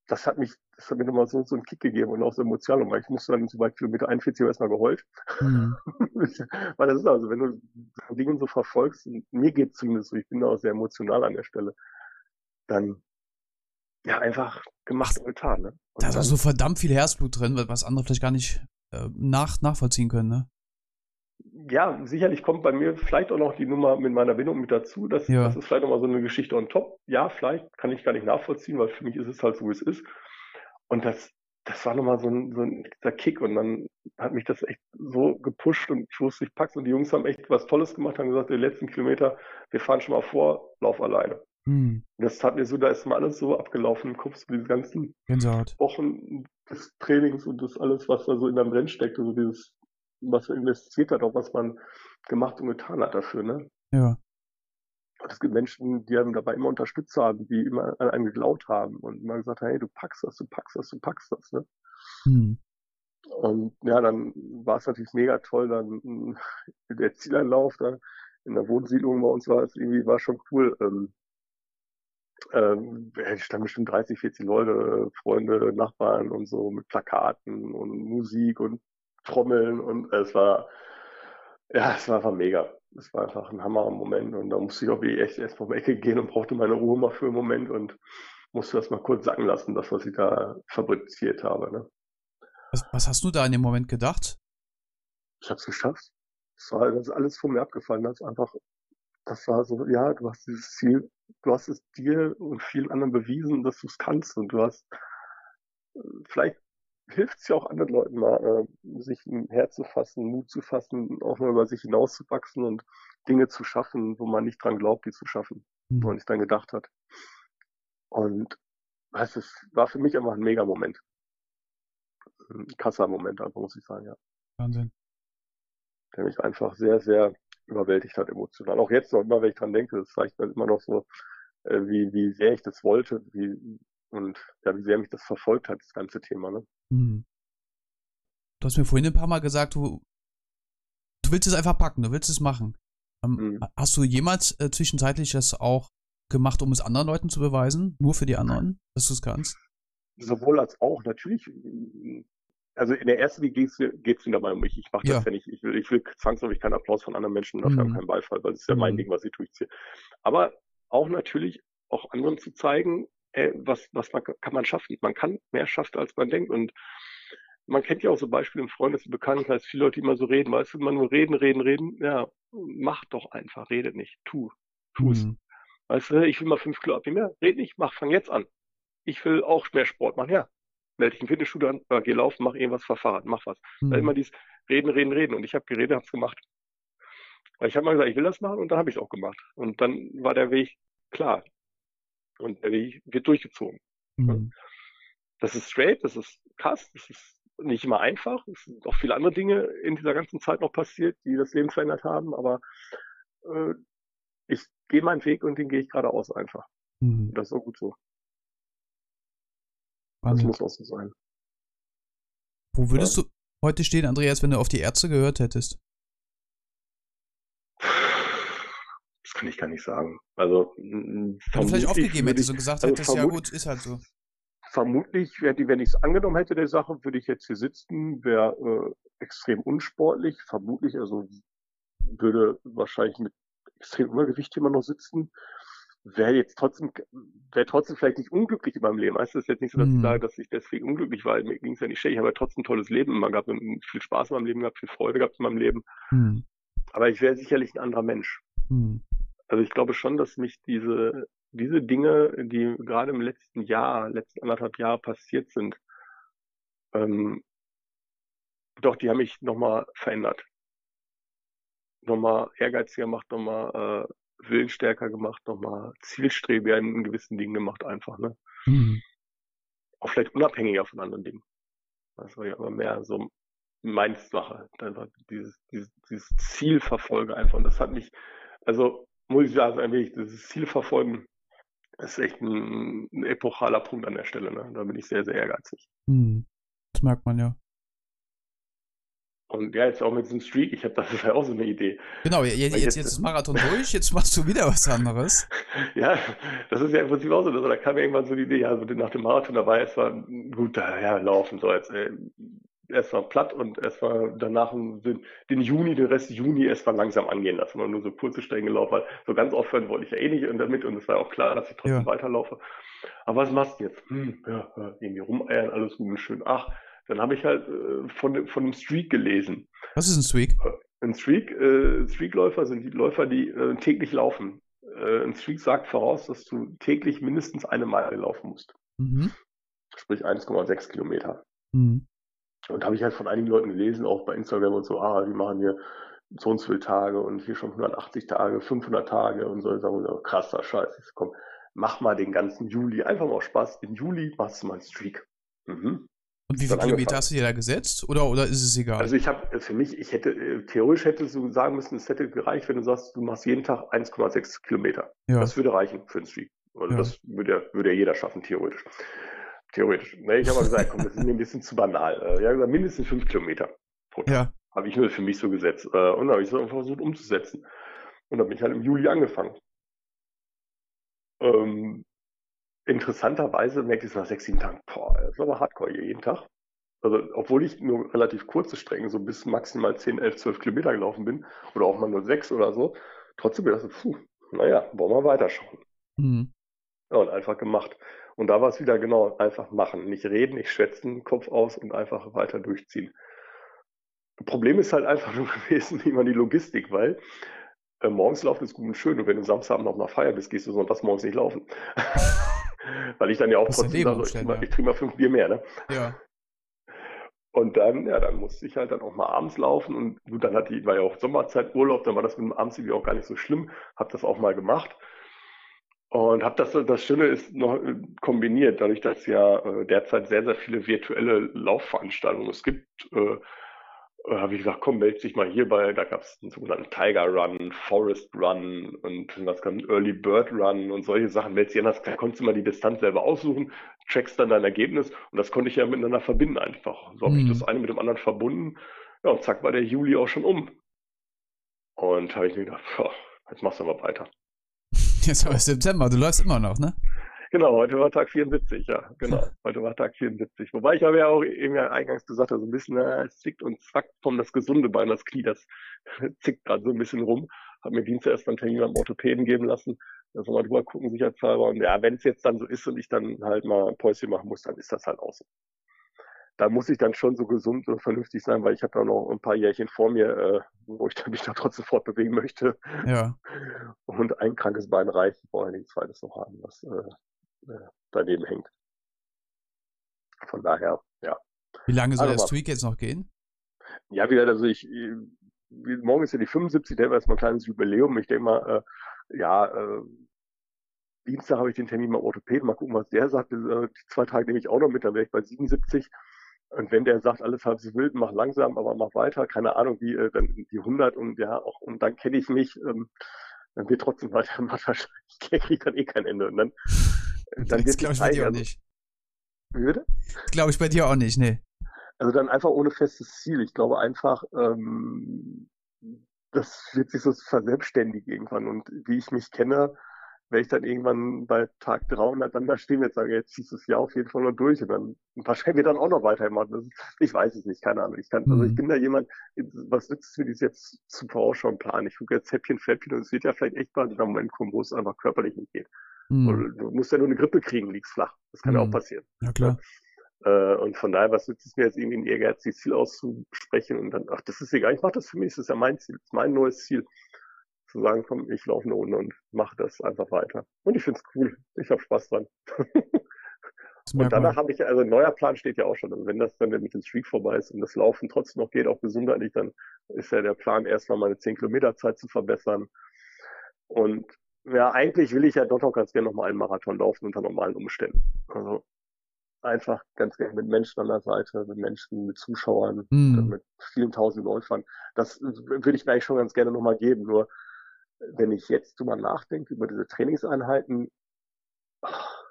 das hat mich, das hat mir nochmal so, so einen Kick gegeben und auch so emotional, weil ich musste dann so bei Kilometer 41 erstmal geheult. Mhm. *laughs* weil das ist also, wenn du Dinge so verfolgst, und mir geht zumindest so, ich bin da auch sehr emotional an der Stelle, dann, ja, einfach gemacht und getan, ne? Und da ist auch so verdammt viel Herzblut drin, was andere vielleicht gar nicht äh, nach, nachvollziehen können, ne? Ja, sicherlich kommt bei mir vielleicht auch noch die Nummer mit meiner Bindung mit dazu. Das, ja. das ist vielleicht nochmal so eine Geschichte on top. Ja, vielleicht kann ich gar nicht nachvollziehen, weil für mich ist es halt so, wie es ist. Und das, das war nochmal so ein, so ein dieser Kick und dann hat mich das echt so gepusht und ich wusste, ich pack's und die Jungs haben echt was Tolles gemacht, haben gesagt, die letzten Kilometer, wir fahren schon mal vor, lauf alleine. Hm. Das hat mir so, da ist mal alles so abgelaufen im Kopf, so diese ganzen Gänsehaut. Wochen des Trainings und das alles, was da so in deinem Rennen steckt, also dieses, was man investiert hat, auch was man gemacht und getan hat dafür, ne? Ja. Und es gibt Menschen, die einem dabei immer unterstützt haben, die immer an einen geglaubt haben und immer gesagt haben, hey, du packst das, du packst das, du packst das, ne? Hm. Und ja, dann war es natürlich mega toll, dann *laughs* der Zieleinlauf da in der Wohnsiedlung bei uns war es irgendwie, war schon cool. Ähm, ähm, ich stand bestimmt 30, 40 Leute, Freunde, Nachbarn und so mit Plakaten und Musik und Trommeln und es war, ja, es war einfach mega. Es war einfach ein Hammer-Moment und da musste ich auch echt erst vom Ecke gehen und brauchte meine Ruhe mal für einen Moment und musste das mal kurz sacken lassen, das, was ich da fabriziert habe. Ne? Was, was hast du da in dem Moment gedacht? Ich hab's geschafft. Es war das ist alles von mir abgefallen. Das ist einfach, das war so, ja, du hast dieses Ziel, du hast es dir und vielen anderen bewiesen, dass du es kannst und du hast vielleicht hilft es ja auch anderen Leuten mal, äh, sich ein Herz zu fassen, Mut zu fassen, auch mal über sich hinauszuwachsen und Dinge zu schaffen, wo man nicht dran glaubt, die zu schaffen, mhm. wo man nicht dran gedacht hat. Und es war für mich einfach ein Mega-Moment. Ein Kassa-Moment, einfach muss ich sagen, ja. Wahnsinn. Der mich einfach sehr, sehr überwältigt hat emotional. Auch jetzt noch immer, wenn ich dran denke, das zeigt dann immer noch so, äh, wie, wie sehr ich das wollte, wie, und ja, wie sehr mich das verfolgt hat, das ganze Thema, ne? Mhm. Du hast mir vorhin ein paar Mal gesagt, du, du willst es einfach packen, du willst es machen. Ähm, mhm. Hast du jemals äh, zwischenzeitlich das auch gemacht, um es anderen Leuten zu beweisen? Nur für die anderen, dass du es kannst? Sowohl als auch, natürlich. Also in der ersten Liga geht es wieder mal um mich. Ich mache das ja. nicht. Ich will, ich will zwangsläufig keinen Applaus von anderen Menschen, dafür mhm. keinen Beifall, weil das ist ja mhm. mein Ding, was ich durchziehe. Aber auch natürlich auch anderen zu zeigen, ey, was, was man, kann man schaffen. Man kann mehr schaffen, als man denkt. Und man kennt ja auch so Beispiele im Freundes- und Bekanntenkreis, viele Leute, die immer so reden, weißt du, immer nur reden, reden, reden. Ja, mach doch einfach, rede nicht, tu, tu's. Mhm. Weißt du, ich will mal fünf Kilo abnehmen, ja, red nicht, mach, fang jetzt an. Ich will auch mehr Sport machen, ja. Melde dich im Fitnessstudio an, ja, geh laufen, mach irgendwas, fahr Fahrrad, mach was. Mhm. Da immer dieses Reden, Reden, Reden. Und ich habe geredet, hab's gemacht. Weil ich habe mal gesagt, ich will das machen und dann habe ich es auch gemacht. Und dann war der Weg klar. Und der wird durchgezogen. Mhm. Das ist straight, das ist krass, das ist nicht immer einfach. Es sind auch viele andere Dinge in dieser ganzen Zeit noch passiert, die das Leben verändert haben, aber äh, ich gehe meinen Weg und den gehe ich geradeaus einfach. Mhm. Das ist auch gut so. Wahnsinn. Das muss auch so sein. Wo würdest ja. du heute stehen, Andreas, wenn du auf die Ärzte gehört hättest? Das kann ich gar nicht sagen. Also, du vielleicht aufgegeben hättest und gesagt also hättest, ja gut, ist halt so. Vermutlich, wenn ich es angenommen hätte, der Sache, würde ich jetzt hier sitzen, wäre äh, extrem unsportlich, vermutlich, also würde wahrscheinlich mit extrem Übergewicht immer noch sitzen, wäre jetzt trotzdem, wäre trotzdem vielleicht nicht unglücklich in meinem Leben. Heißt das jetzt nicht so, dass mhm. ich sage, dass ich deswegen unglücklich war. Mir ging es ja nicht schlecht. Ich habe ja trotzdem ein tolles Leben immer gehabt und viel Spaß in meinem Leben gehabt, viel Freude gehabt in meinem Leben. Mhm. Aber ich wäre sicherlich ein anderer Mensch. Mhm. Also ich glaube schon, dass mich diese, diese Dinge, die gerade im letzten Jahr, letzten anderthalb Jahre passiert sind, ähm, doch, die haben mich nochmal verändert. Nochmal ehrgeiziger gemacht, nochmal äh, willensstärker gemacht, nochmal zielstrebiger in gewissen Dingen gemacht, einfach, ne? Mhm. Auch vielleicht unabhängiger von anderen Dingen. Das war ja aber mehr so meins Sache. Einfach dieses, dieses, dieses Ziel verfolge einfach. Und das hat mich, also muss ich sagen, ein wenig dieses Ziel verfolgen, ist echt ein, ein, epochaler Punkt an der Stelle. Ne? Da bin ich sehr, sehr ehrgeizig. Hm. Das merkt man ja. Und ja, jetzt auch mit diesem Streak, ich habe *laughs* das ist ja auch so eine Idee. Genau, jetzt, jetzt, jetzt, ist Marathon durch, jetzt machst du wieder was anderes. *laughs* ja, das ist ja im Prinzip auch so. Da kam irgendwann so die Idee, ja, so nach dem Marathon dabei, es war gut, ja, laufen, so jetzt, erstmal platt und erstmal danach den, den Juni, den Rest Juni erstmal langsam angehen lassen und nur so kurze Strecken gelaufen, weil so ganz aufhören wollte ich ja eh nicht damit und es war auch klar, dass ich trotzdem ja. weiterlaufe. Aber was machst du jetzt? Hm, ja, irgendwie rumeiern, alles gut und schön. Ach, dann habe ich halt äh, von, von einem Streak gelesen. Was ist ein Streak? Äh, ein Streak, äh, Streakläufer sind die Läufer, die äh, täglich laufen. Äh, ein Streak sagt voraus, dass du täglich mindestens eine Meile laufen musst. Mhm. Sprich 1,6 Kilometer. Mhm. Und habe ich halt von einigen Leuten gelesen, auch bei Instagram und so, ah, die machen hier so und so viele Tage und hier schon 180 Tage, 500 Tage und so. Ich sage, oh, krasser Scheiß. Ich sag, komm, mach mal den ganzen Juli, einfach mal Spaß. Im Juli machst du mal einen Streak. Mhm. Und wie viele Kilometer hast du dir da gesetzt? Oder, oder ist es egal? Also ich habe, für mich, ich hätte, äh, theoretisch hättest du sagen müssen, es hätte gereicht, wenn du sagst, du machst jeden Tag 1,6 Kilometer. Ja. Das würde reichen für einen Streak. Also ja. das würde, würde ja jeder schaffen, theoretisch. Theoretisch. Ne, ich habe aber gesagt, komm, das ist mir ein bisschen zu banal. Äh, ja, gesagt, mindestens 5 Kilometer pro Tag. Ja. Habe ich nur für mich so gesetzt. Äh, und da habe ich es einfach versucht umzusetzen. Und da bin ich halt im Juli angefangen. Ähm, interessanterweise merke ich es nach sechs, sieben Tagen, boah, das ist aber hardcore hier jeden Tag. Also, obwohl ich nur relativ kurze Strecken, so bis maximal 10, 11, 12 Kilometer gelaufen bin, oder auch mal nur sechs oder so, trotzdem bin ich so, puh, naja, wollen wir weiterschauen. Mhm. Ja, und einfach gemacht. Und da war es wieder genau, einfach machen. Nicht reden, nicht schwätzen, Kopf aus und einfach weiter durchziehen. Problem ist halt einfach *laughs* nur gewesen, immer die Logistik, weil äh, morgens laufen ist gut und schön und wenn du Samstagabend noch mal feiern bist, gehst du sonntags morgens nicht laufen. *laughs* Weil ich dann ja auch das trotzdem sage, ich, trinke mal, ich trinke mal fünf Bier mehr, ne? Ja. Und dann, ja, dann musste ich halt dann auch mal abends laufen und gut, dann hatte ich, war ja auch Sommerzeit Urlaub, dann war das mit dem abends irgendwie auch gar nicht so schlimm, habe das auch mal gemacht. Und habe das, das Schöne ist noch äh, kombiniert, dadurch, dass ja äh, derzeit sehr, sehr viele virtuelle Laufveranstaltungen es gibt, äh, äh, habe ich gesagt, komm, melde dich mal hierbei. Da gab es einen sogenannten Tiger Run, Forest Run und was kam, Early Bird Run und solche Sachen. Melde dich an, da konntest du mal die Distanz selber aussuchen, checkst dann dein Ergebnis und das konnte ich ja miteinander verbinden einfach. So habe mhm. ich das eine mit dem anderen verbunden. Ja, und zack war der Juli auch schon um. Und habe ich mir gedacht, boah, jetzt machst du mal weiter. *laughs* Jetzt haben wir September, du läufst immer noch, ne? Genau, heute war Tag 74, ja, genau. *laughs* Heute war Tag 74. Wobei ich habe ja auch eben ja eingangs gesagt, so ein bisschen, äh, es zickt und zwackt vom das gesunde Bein, das Knie, das *laughs* zickt gerade so ein bisschen rum. Habe mir Dienstag erst einen Termin beim Orthopäden geben lassen. Da soll mal drüber gucken, sicherheitshalber. Und ja, wenn es jetzt dann so ist und ich dann halt mal ein Päuschen machen muss, dann ist das halt auch so. Da muss ich dann schon so gesund und vernünftig sein, weil ich habe da noch ein paar Jährchen vor mir, äh, wo ich mich da trotzdem fortbewegen möchte. Ja. Und ein krankes Bein reicht, ich brauche ein zweites noch haben. Das äh, äh, daneben hängt. Von daher, ja. Wie lange soll also der Streak jetzt noch gehen? Ja, wieder, also ich, morgen ist ja die 75, der war jetzt mal ein kleines Jubiläum. Ich denke mal, äh, ja, äh, Dienstag habe ich den Termin beim Orthopäden, mal gucken, was der sagt. Äh, die zwei Tage nehme ich auch noch mit, dann wäre ich bei 77. Und wenn der sagt, alles halb so wild, mach langsam, aber mach weiter, keine Ahnung, wie, äh, dann die 100 und ja, auch, und dann kenne ich mich, ähm, dann wird trotzdem weitermachen. *laughs* Wahrscheinlich kriege ich dann eh kein Ende. Und dann dann das glaube ich bei dir auch nicht. Wie bitte? Glaube ich bei dir auch nicht, nee. Also dann einfach ohne festes Ziel. Ich glaube einfach, ähm, das wird sich so verselbstständigen irgendwann. Und wie ich mich kenne, werde ich dann irgendwann bei Tag 300 dann da stehen und sage, jetzt ziehst du das Jahr auf jeden Fall noch durch und dann wahrscheinlich wir dann auch noch weitermachen. Ist, ich weiß es nicht, keine Ahnung. Ich kann, also ich mhm. bin da jemand, was nützt es mir dies jetzt zu vorausschauen planen? Ich gucke jetzt Häppchen, Fäppchen und es wird ja vielleicht echt bald in einem Moment kommen, wo es einfach körperlich nicht geht. Mhm. Du musst ja nur eine Grippe kriegen, liegst flach. Das kann mhm. ja auch mhm. passieren. Ja, klar. Äh, und von daher, was nützt es mir jetzt irgendwie ein ehrgeiziges Ziel auszusprechen und dann, ach, das ist egal, ich mache das für mich, das ist ja mein Ziel, das ist mein neues Ziel. Zu sagen, komm, ich laufe eine Runde und mache das einfach weiter. Und ich finde es cool. Ich habe Spaß dran. und danach habe ich, also ein neuer Plan steht ja auch schon. Also wenn das dann mit dem Streak vorbei ist und das Laufen trotzdem noch geht, auch gesundheitlich, dann ist ja der Plan, erstmal meine 10 Kilometer Zeit zu verbessern. Und ja, eigentlich will ich ja doch noch ganz gerne nochmal einen Marathon laufen unter normalen Umständen. Also einfach ganz gerne mit Menschen an der Seite, mit Menschen, mit Zuschauern, mm. mit vielen tausend Läufern. Das würde ich mir eigentlich schon ganz gerne nochmal geben. Nur wenn ich jetzt drüber nachdenke, über diese Trainingseinheiten, ach,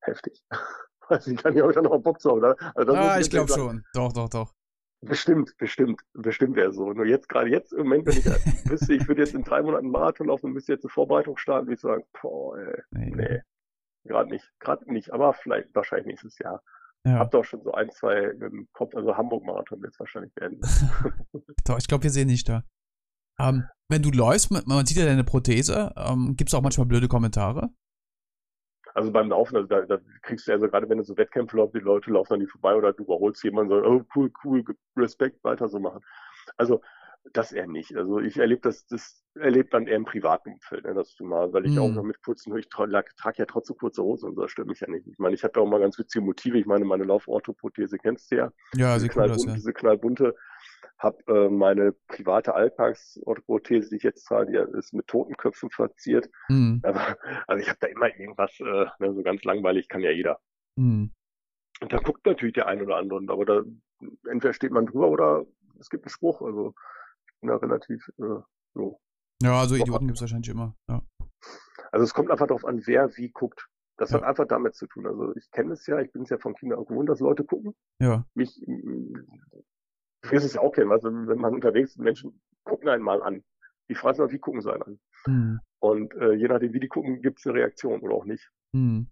heftig. *laughs* Weiß ich, kann ich auch noch Bock zu haben, oder? Also ah, ich glaube schon. Doch, doch, doch. Bestimmt, bestimmt, bestimmt wäre so. Nur jetzt, gerade jetzt im Moment, wenn ich wüsste, *laughs* ich würde jetzt in drei Monaten Marathon laufen und müsste jetzt eine Vorbereitung starten, würde ich sagen, boah, ey, nee, nee gerade nicht, gerade nicht, aber vielleicht wahrscheinlich nächstes Jahr. Ja. Hab doch schon so ein, zwei im Kopf, also Hamburg-Marathon wird es wahrscheinlich werden. *laughs* doch, ich glaube, wir sehen nicht da. Ähm, wenn du läufst, man sieht ja deine Prothese, ähm, gibt es auch manchmal blöde Kommentare? Also beim Laufen, also da, da kriegst du ja so gerade, wenn du so Wettkämpfe läufst, die Leute laufen an die vorbei oder du überholst jemanden, so, oh cool, cool, Respekt, weiter so machen. Also das eher nicht. Also ich erlebe das, das erlebt dann eher im privaten Umfeld, ne, das du mal, weil ich mm. auch noch mit kurzen, ich trage trag ja trotzdem kurze Hosen und so, das stört mich ja nicht. Ich meine, ich habe ja auch mal ganz witzige Motive. Ich meine, meine Lauforthoprothese kennst du ja. Ja, sie knallbunt, das, ja. Diese knallbunte, habe äh, meine private Alltagsorthoprothese, die ich jetzt trage, die ist mit Totenköpfen verziert. Mm. Aber, also ich habe da immer irgendwas, äh, ne, so ganz langweilig kann ja jeder. Mm. Und da guckt natürlich der ein oder andere, aber da entweder steht man drüber oder es gibt einen Spruch. Also ja, relativ äh, so. Ja, also Idioten gibt es wahrscheinlich immer. Ja. Also es kommt einfach darauf an, wer wie guckt. Das ja. hat einfach damit zu tun. Also ich kenne es ja, ich bin es ja von Kindern auch gewohnt, dass Leute gucken. Ja. Mich, will es ja auch kennen, also wenn man unterwegs ist, Menschen gucken einen mal an. Die Frage ist noch, wie gucken sie einen an? Mhm. Und äh, je nachdem, wie die gucken, gibt es eine Reaktion oder auch nicht. Mhm.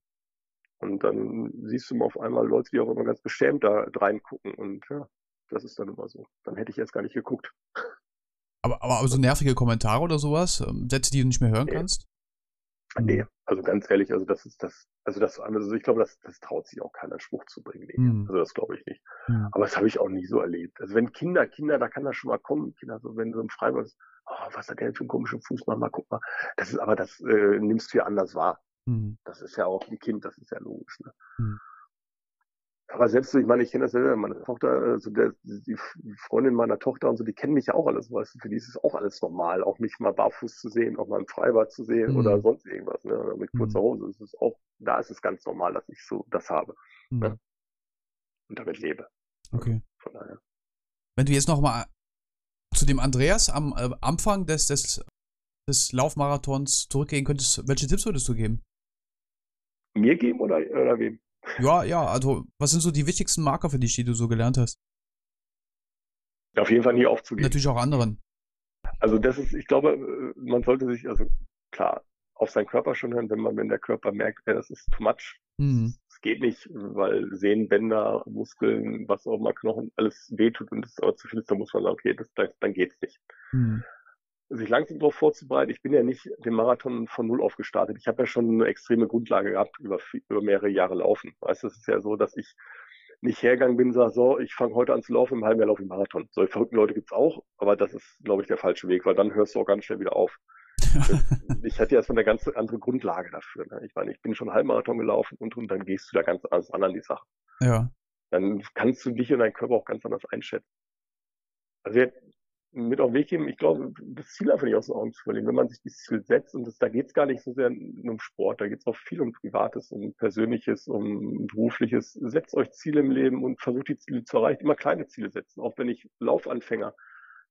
Und dann siehst du mal auf einmal Leute, die auch immer ganz beschämt da reingucken. Und ja, das ist dann immer so. Dann hätte ich erst gar nicht geguckt. Aber, aber so nervige Kommentare oder sowas, ähm, Sätze, die du nicht mehr hören nee. kannst? Nee, also ganz ehrlich, also das ist das, also das, also ich glaube, das, das traut sich auch keiner Spruch zu bringen. Nee. Mhm. Also das glaube ich nicht. Mhm. Aber das habe ich auch nie so erlebt. Also wenn Kinder, Kinder, da kann das schon mal kommen, Kinder, so wenn du im Freibad bist, oh, was hat der denn für einen komischen Fuß, mal, guck mal. Das ist aber, das äh, nimmst du ja anders wahr. Mhm. Das ist ja auch ein Kind, das ist ja logisch. Ne? Aber selbst so, ich meine, ich kenne das selber, meine Tochter, also der, die Freundin meiner Tochter und so, die kennen mich ja auch alles, weißt du, für die ist es auch alles normal, auch mich mal barfuß zu sehen, auch mal im Freibad zu sehen mhm. oder sonst irgendwas, ne, oder mit kurzer mhm. Hose. Es ist auch, da ist es ganz normal, dass ich so das habe. Ne? Mhm. Ne? Und damit lebe. Okay. Von daher. Wenn du jetzt nochmal zu dem Andreas am äh, Anfang des, des, des Laufmarathons zurückgehen könntest, welche Tipps würdest du geben? Mir geben oder, oder wem? Ja, ja, also was sind so die wichtigsten Marker für dich, die du so gelernt hast? Auf jeden Fall nie aufzugeben. Natürlich auch anderen. Also das ist, ich glaube, man sollte sich, also klar, auf seinen Körper schon hören, wenn man, wenn der Körper merkt, ey, das ist too much. Mhm. Es geht nicht, weil Sehnenbänder, Muskeln, was auch immer, Knochen, alles wehtut und es aber zu viel ist, dann muss man sagen, okay, das, dann geht's nicht. Mhm sich langsam darauf vorzubereiten. Ich bin ja nicht den Marathon von null auf gestartet. Ich habe ja schon eine extreme Grundlage gehabt über, über mehrere Jahre laufen. Weißt du, es ist ja so, dass ich nicht hergegangen bin, sage, so, ich fange heute an zu laufen, im halben Jahr laufe ich Marathon. Solche verrückten Leute gibt's auch, aber das ist, glaube ich, der falsche Weg, weil dann hörst du auch ganz schnell wieder auf. *laughs* ich hatte ja erstmal eine ganz andere Grundlage dafür. Ne? Ich meine, ich bin schon Halbmarathon gelaufen und, und dann gehst du da ganz anders an an die Sache. Ja. Dann kannst du dich und deinen Körper auch ganz anders einschätzen. Also mit auf den Weg geben. Ich glaube, das Ziel einfach nicht aus den Augen zu verlieren. Wenn man sich dieses Ziel setzt, und das, da geht es gar nicht so sehr um Sport, da geht es auch viel um Privates, um Persönliches, um Berufliches. Setzt euch Ziele im Leben und versucht die Ziele zu erreichen. Immer kleine Ziele setzen. Auch wenn ich Laufanfänger,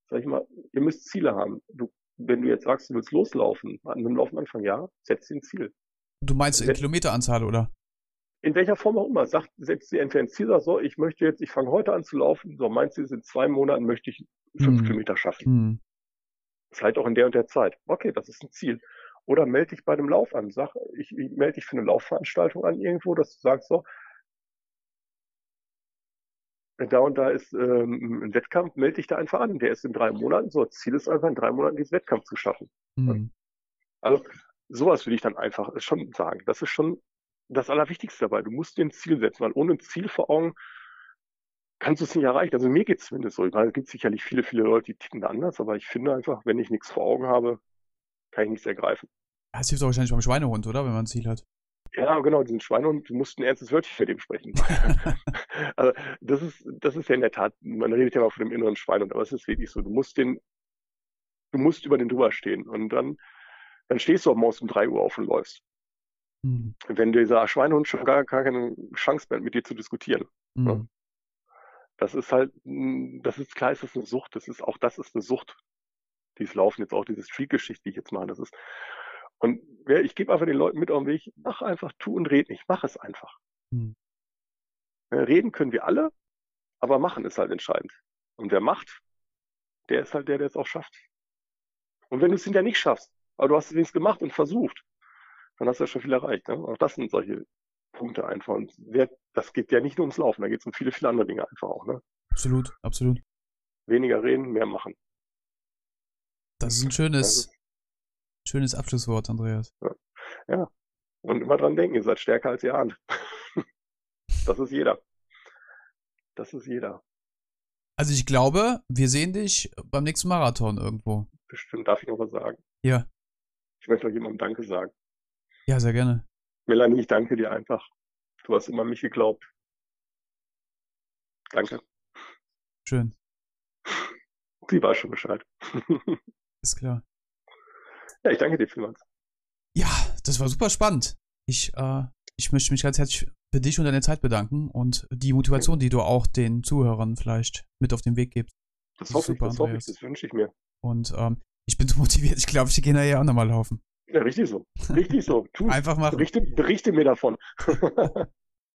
sag ich mal, ihr müsst Ziele haben. Du, wenn du jetzt sagst, du willst loslaufen, an einem Laufenanfang, ja, setz dir ein Ziel. Du meinst in Kilometeranzahl, oder? In welcher Form auch immer, sagt, setzt sie entweder ein Ziel, sagt so, ich möchte jetzt, ich fange heute an zu laufen, so mein Ziel ist, in zwei Monaten möchte ich fünf mhm. Kilometer schaffen. Mhm. Vielleicht auch in der und der Zeit. Okay, das ist ein Ziel. Oder melde dich bei einem Lauf an. Sag, ich, ich melde dich für eine Laufveranstaltung an irgendwo, dass du sagst so, da und da ist ähm, ein Wettkampf, melde dich da einfach an. Der ist in drei Monaten. So, Ziel ist einfach in drei Monaten diesen Wettkampf zu schaffen. Mhm. Also sowas würde ich dann einfach schon sagen. Das ist schon das Allerwichtigste dabei. Du musst dir ein Ziel setzen, weil ohne ein Ziel vor Augen kannst du es nicht erreichen. Also mir geht es zumindest so. Es gibt sicherlich viele, viele Leute, die ticken da anders, aber ich finde einfach, wenn ich nichts vor Augen habe, kann ich nichts ergreifen. Das hilft wahrscheinlich beim Schweinehund, oder? Wenn man ein Ziel hat. Ja, genau, diesen Schweinehund, du musst ein ernstes Wörtchen für den sprechen. *laughs* also das ist, das ist ja in der Tat, man redet ja mal von dem inneren Schweinehund, aber es ist wirklich so, du musst den, du musst über den drüber stehen und dann, dann stehst du auch morgens um drei Uhr auf und läufst. Mhm. Wenn dieser Schweinehund schon gar, gar keine Chance mehr hat, mit dir zu diskutieren. Mhm. Ne? Das ist halt, hm, das ist klar, es ist eine Sucht. Das ist auch das ist eine Sucht. Dieses Laufen jetzt auch diese Streak-Geschichte, die ich jetzt mache, das ist. Und ja, ich gebe einfach den Leuten mit auf den Weg, mach einfach, tu und red nicht, mach es einfach. Mhm. Reden können wir alle, aber machen ist halt entscheidend. Und wer macht, der ist halt der, der es auch schafft. Und wenn du es hinterher nicht schaffst, aber du hast es wenigstens gemacht und versucht, dann hast du ja schon viel erreicht. Ne? Auch das sind solche Punkte einfach. Und wer, das geht ja nicht nur ums Laufen, da geht es um viele, viele andere Dinge einfach auch. Ne? Absolut, absolut. Weniger reden, mehr machen. Das ist ein schönes, ist, schönes Abschlusswort, Andreas. Ja. ja. Und immer dran denken, ihr seid stärker als ihr ahnt. *laughs* das ist jeder. Das ist jeder. Also ich glaube, wir sehen dich beim nächsten Marathon irgendwo. Bestimmt, darf ich noch was sagen? Ja. Ich möchte noch jemandem Danke sagen. Ja, sehr gerne. Melanie, ich danke dir einfach. Du hast immer an mich geglaubt. Danke. Schön. Sie weiß schon Bescheid. *laughs* Ist klar. Ja, ich danke dir vielmals. Ja, das war super spannend. Ich, äh, ich möchte mich ganz herzlich für dich und deine Zeit bedanken und die Motivation, die du auch den Zuhörern vielleicht mit auf den Weg gibst. Das, das hoffe super, ich, das hoffe ich, das wünsche ich mir. Und ähm, ich bin so *laughs* motiviert, ich glaube, ich gehe nachher auch nochmal laufen. Ja, richtig so. Richtig so. Tu Einfach machen. Berichte, berichte mir davon. *laughs*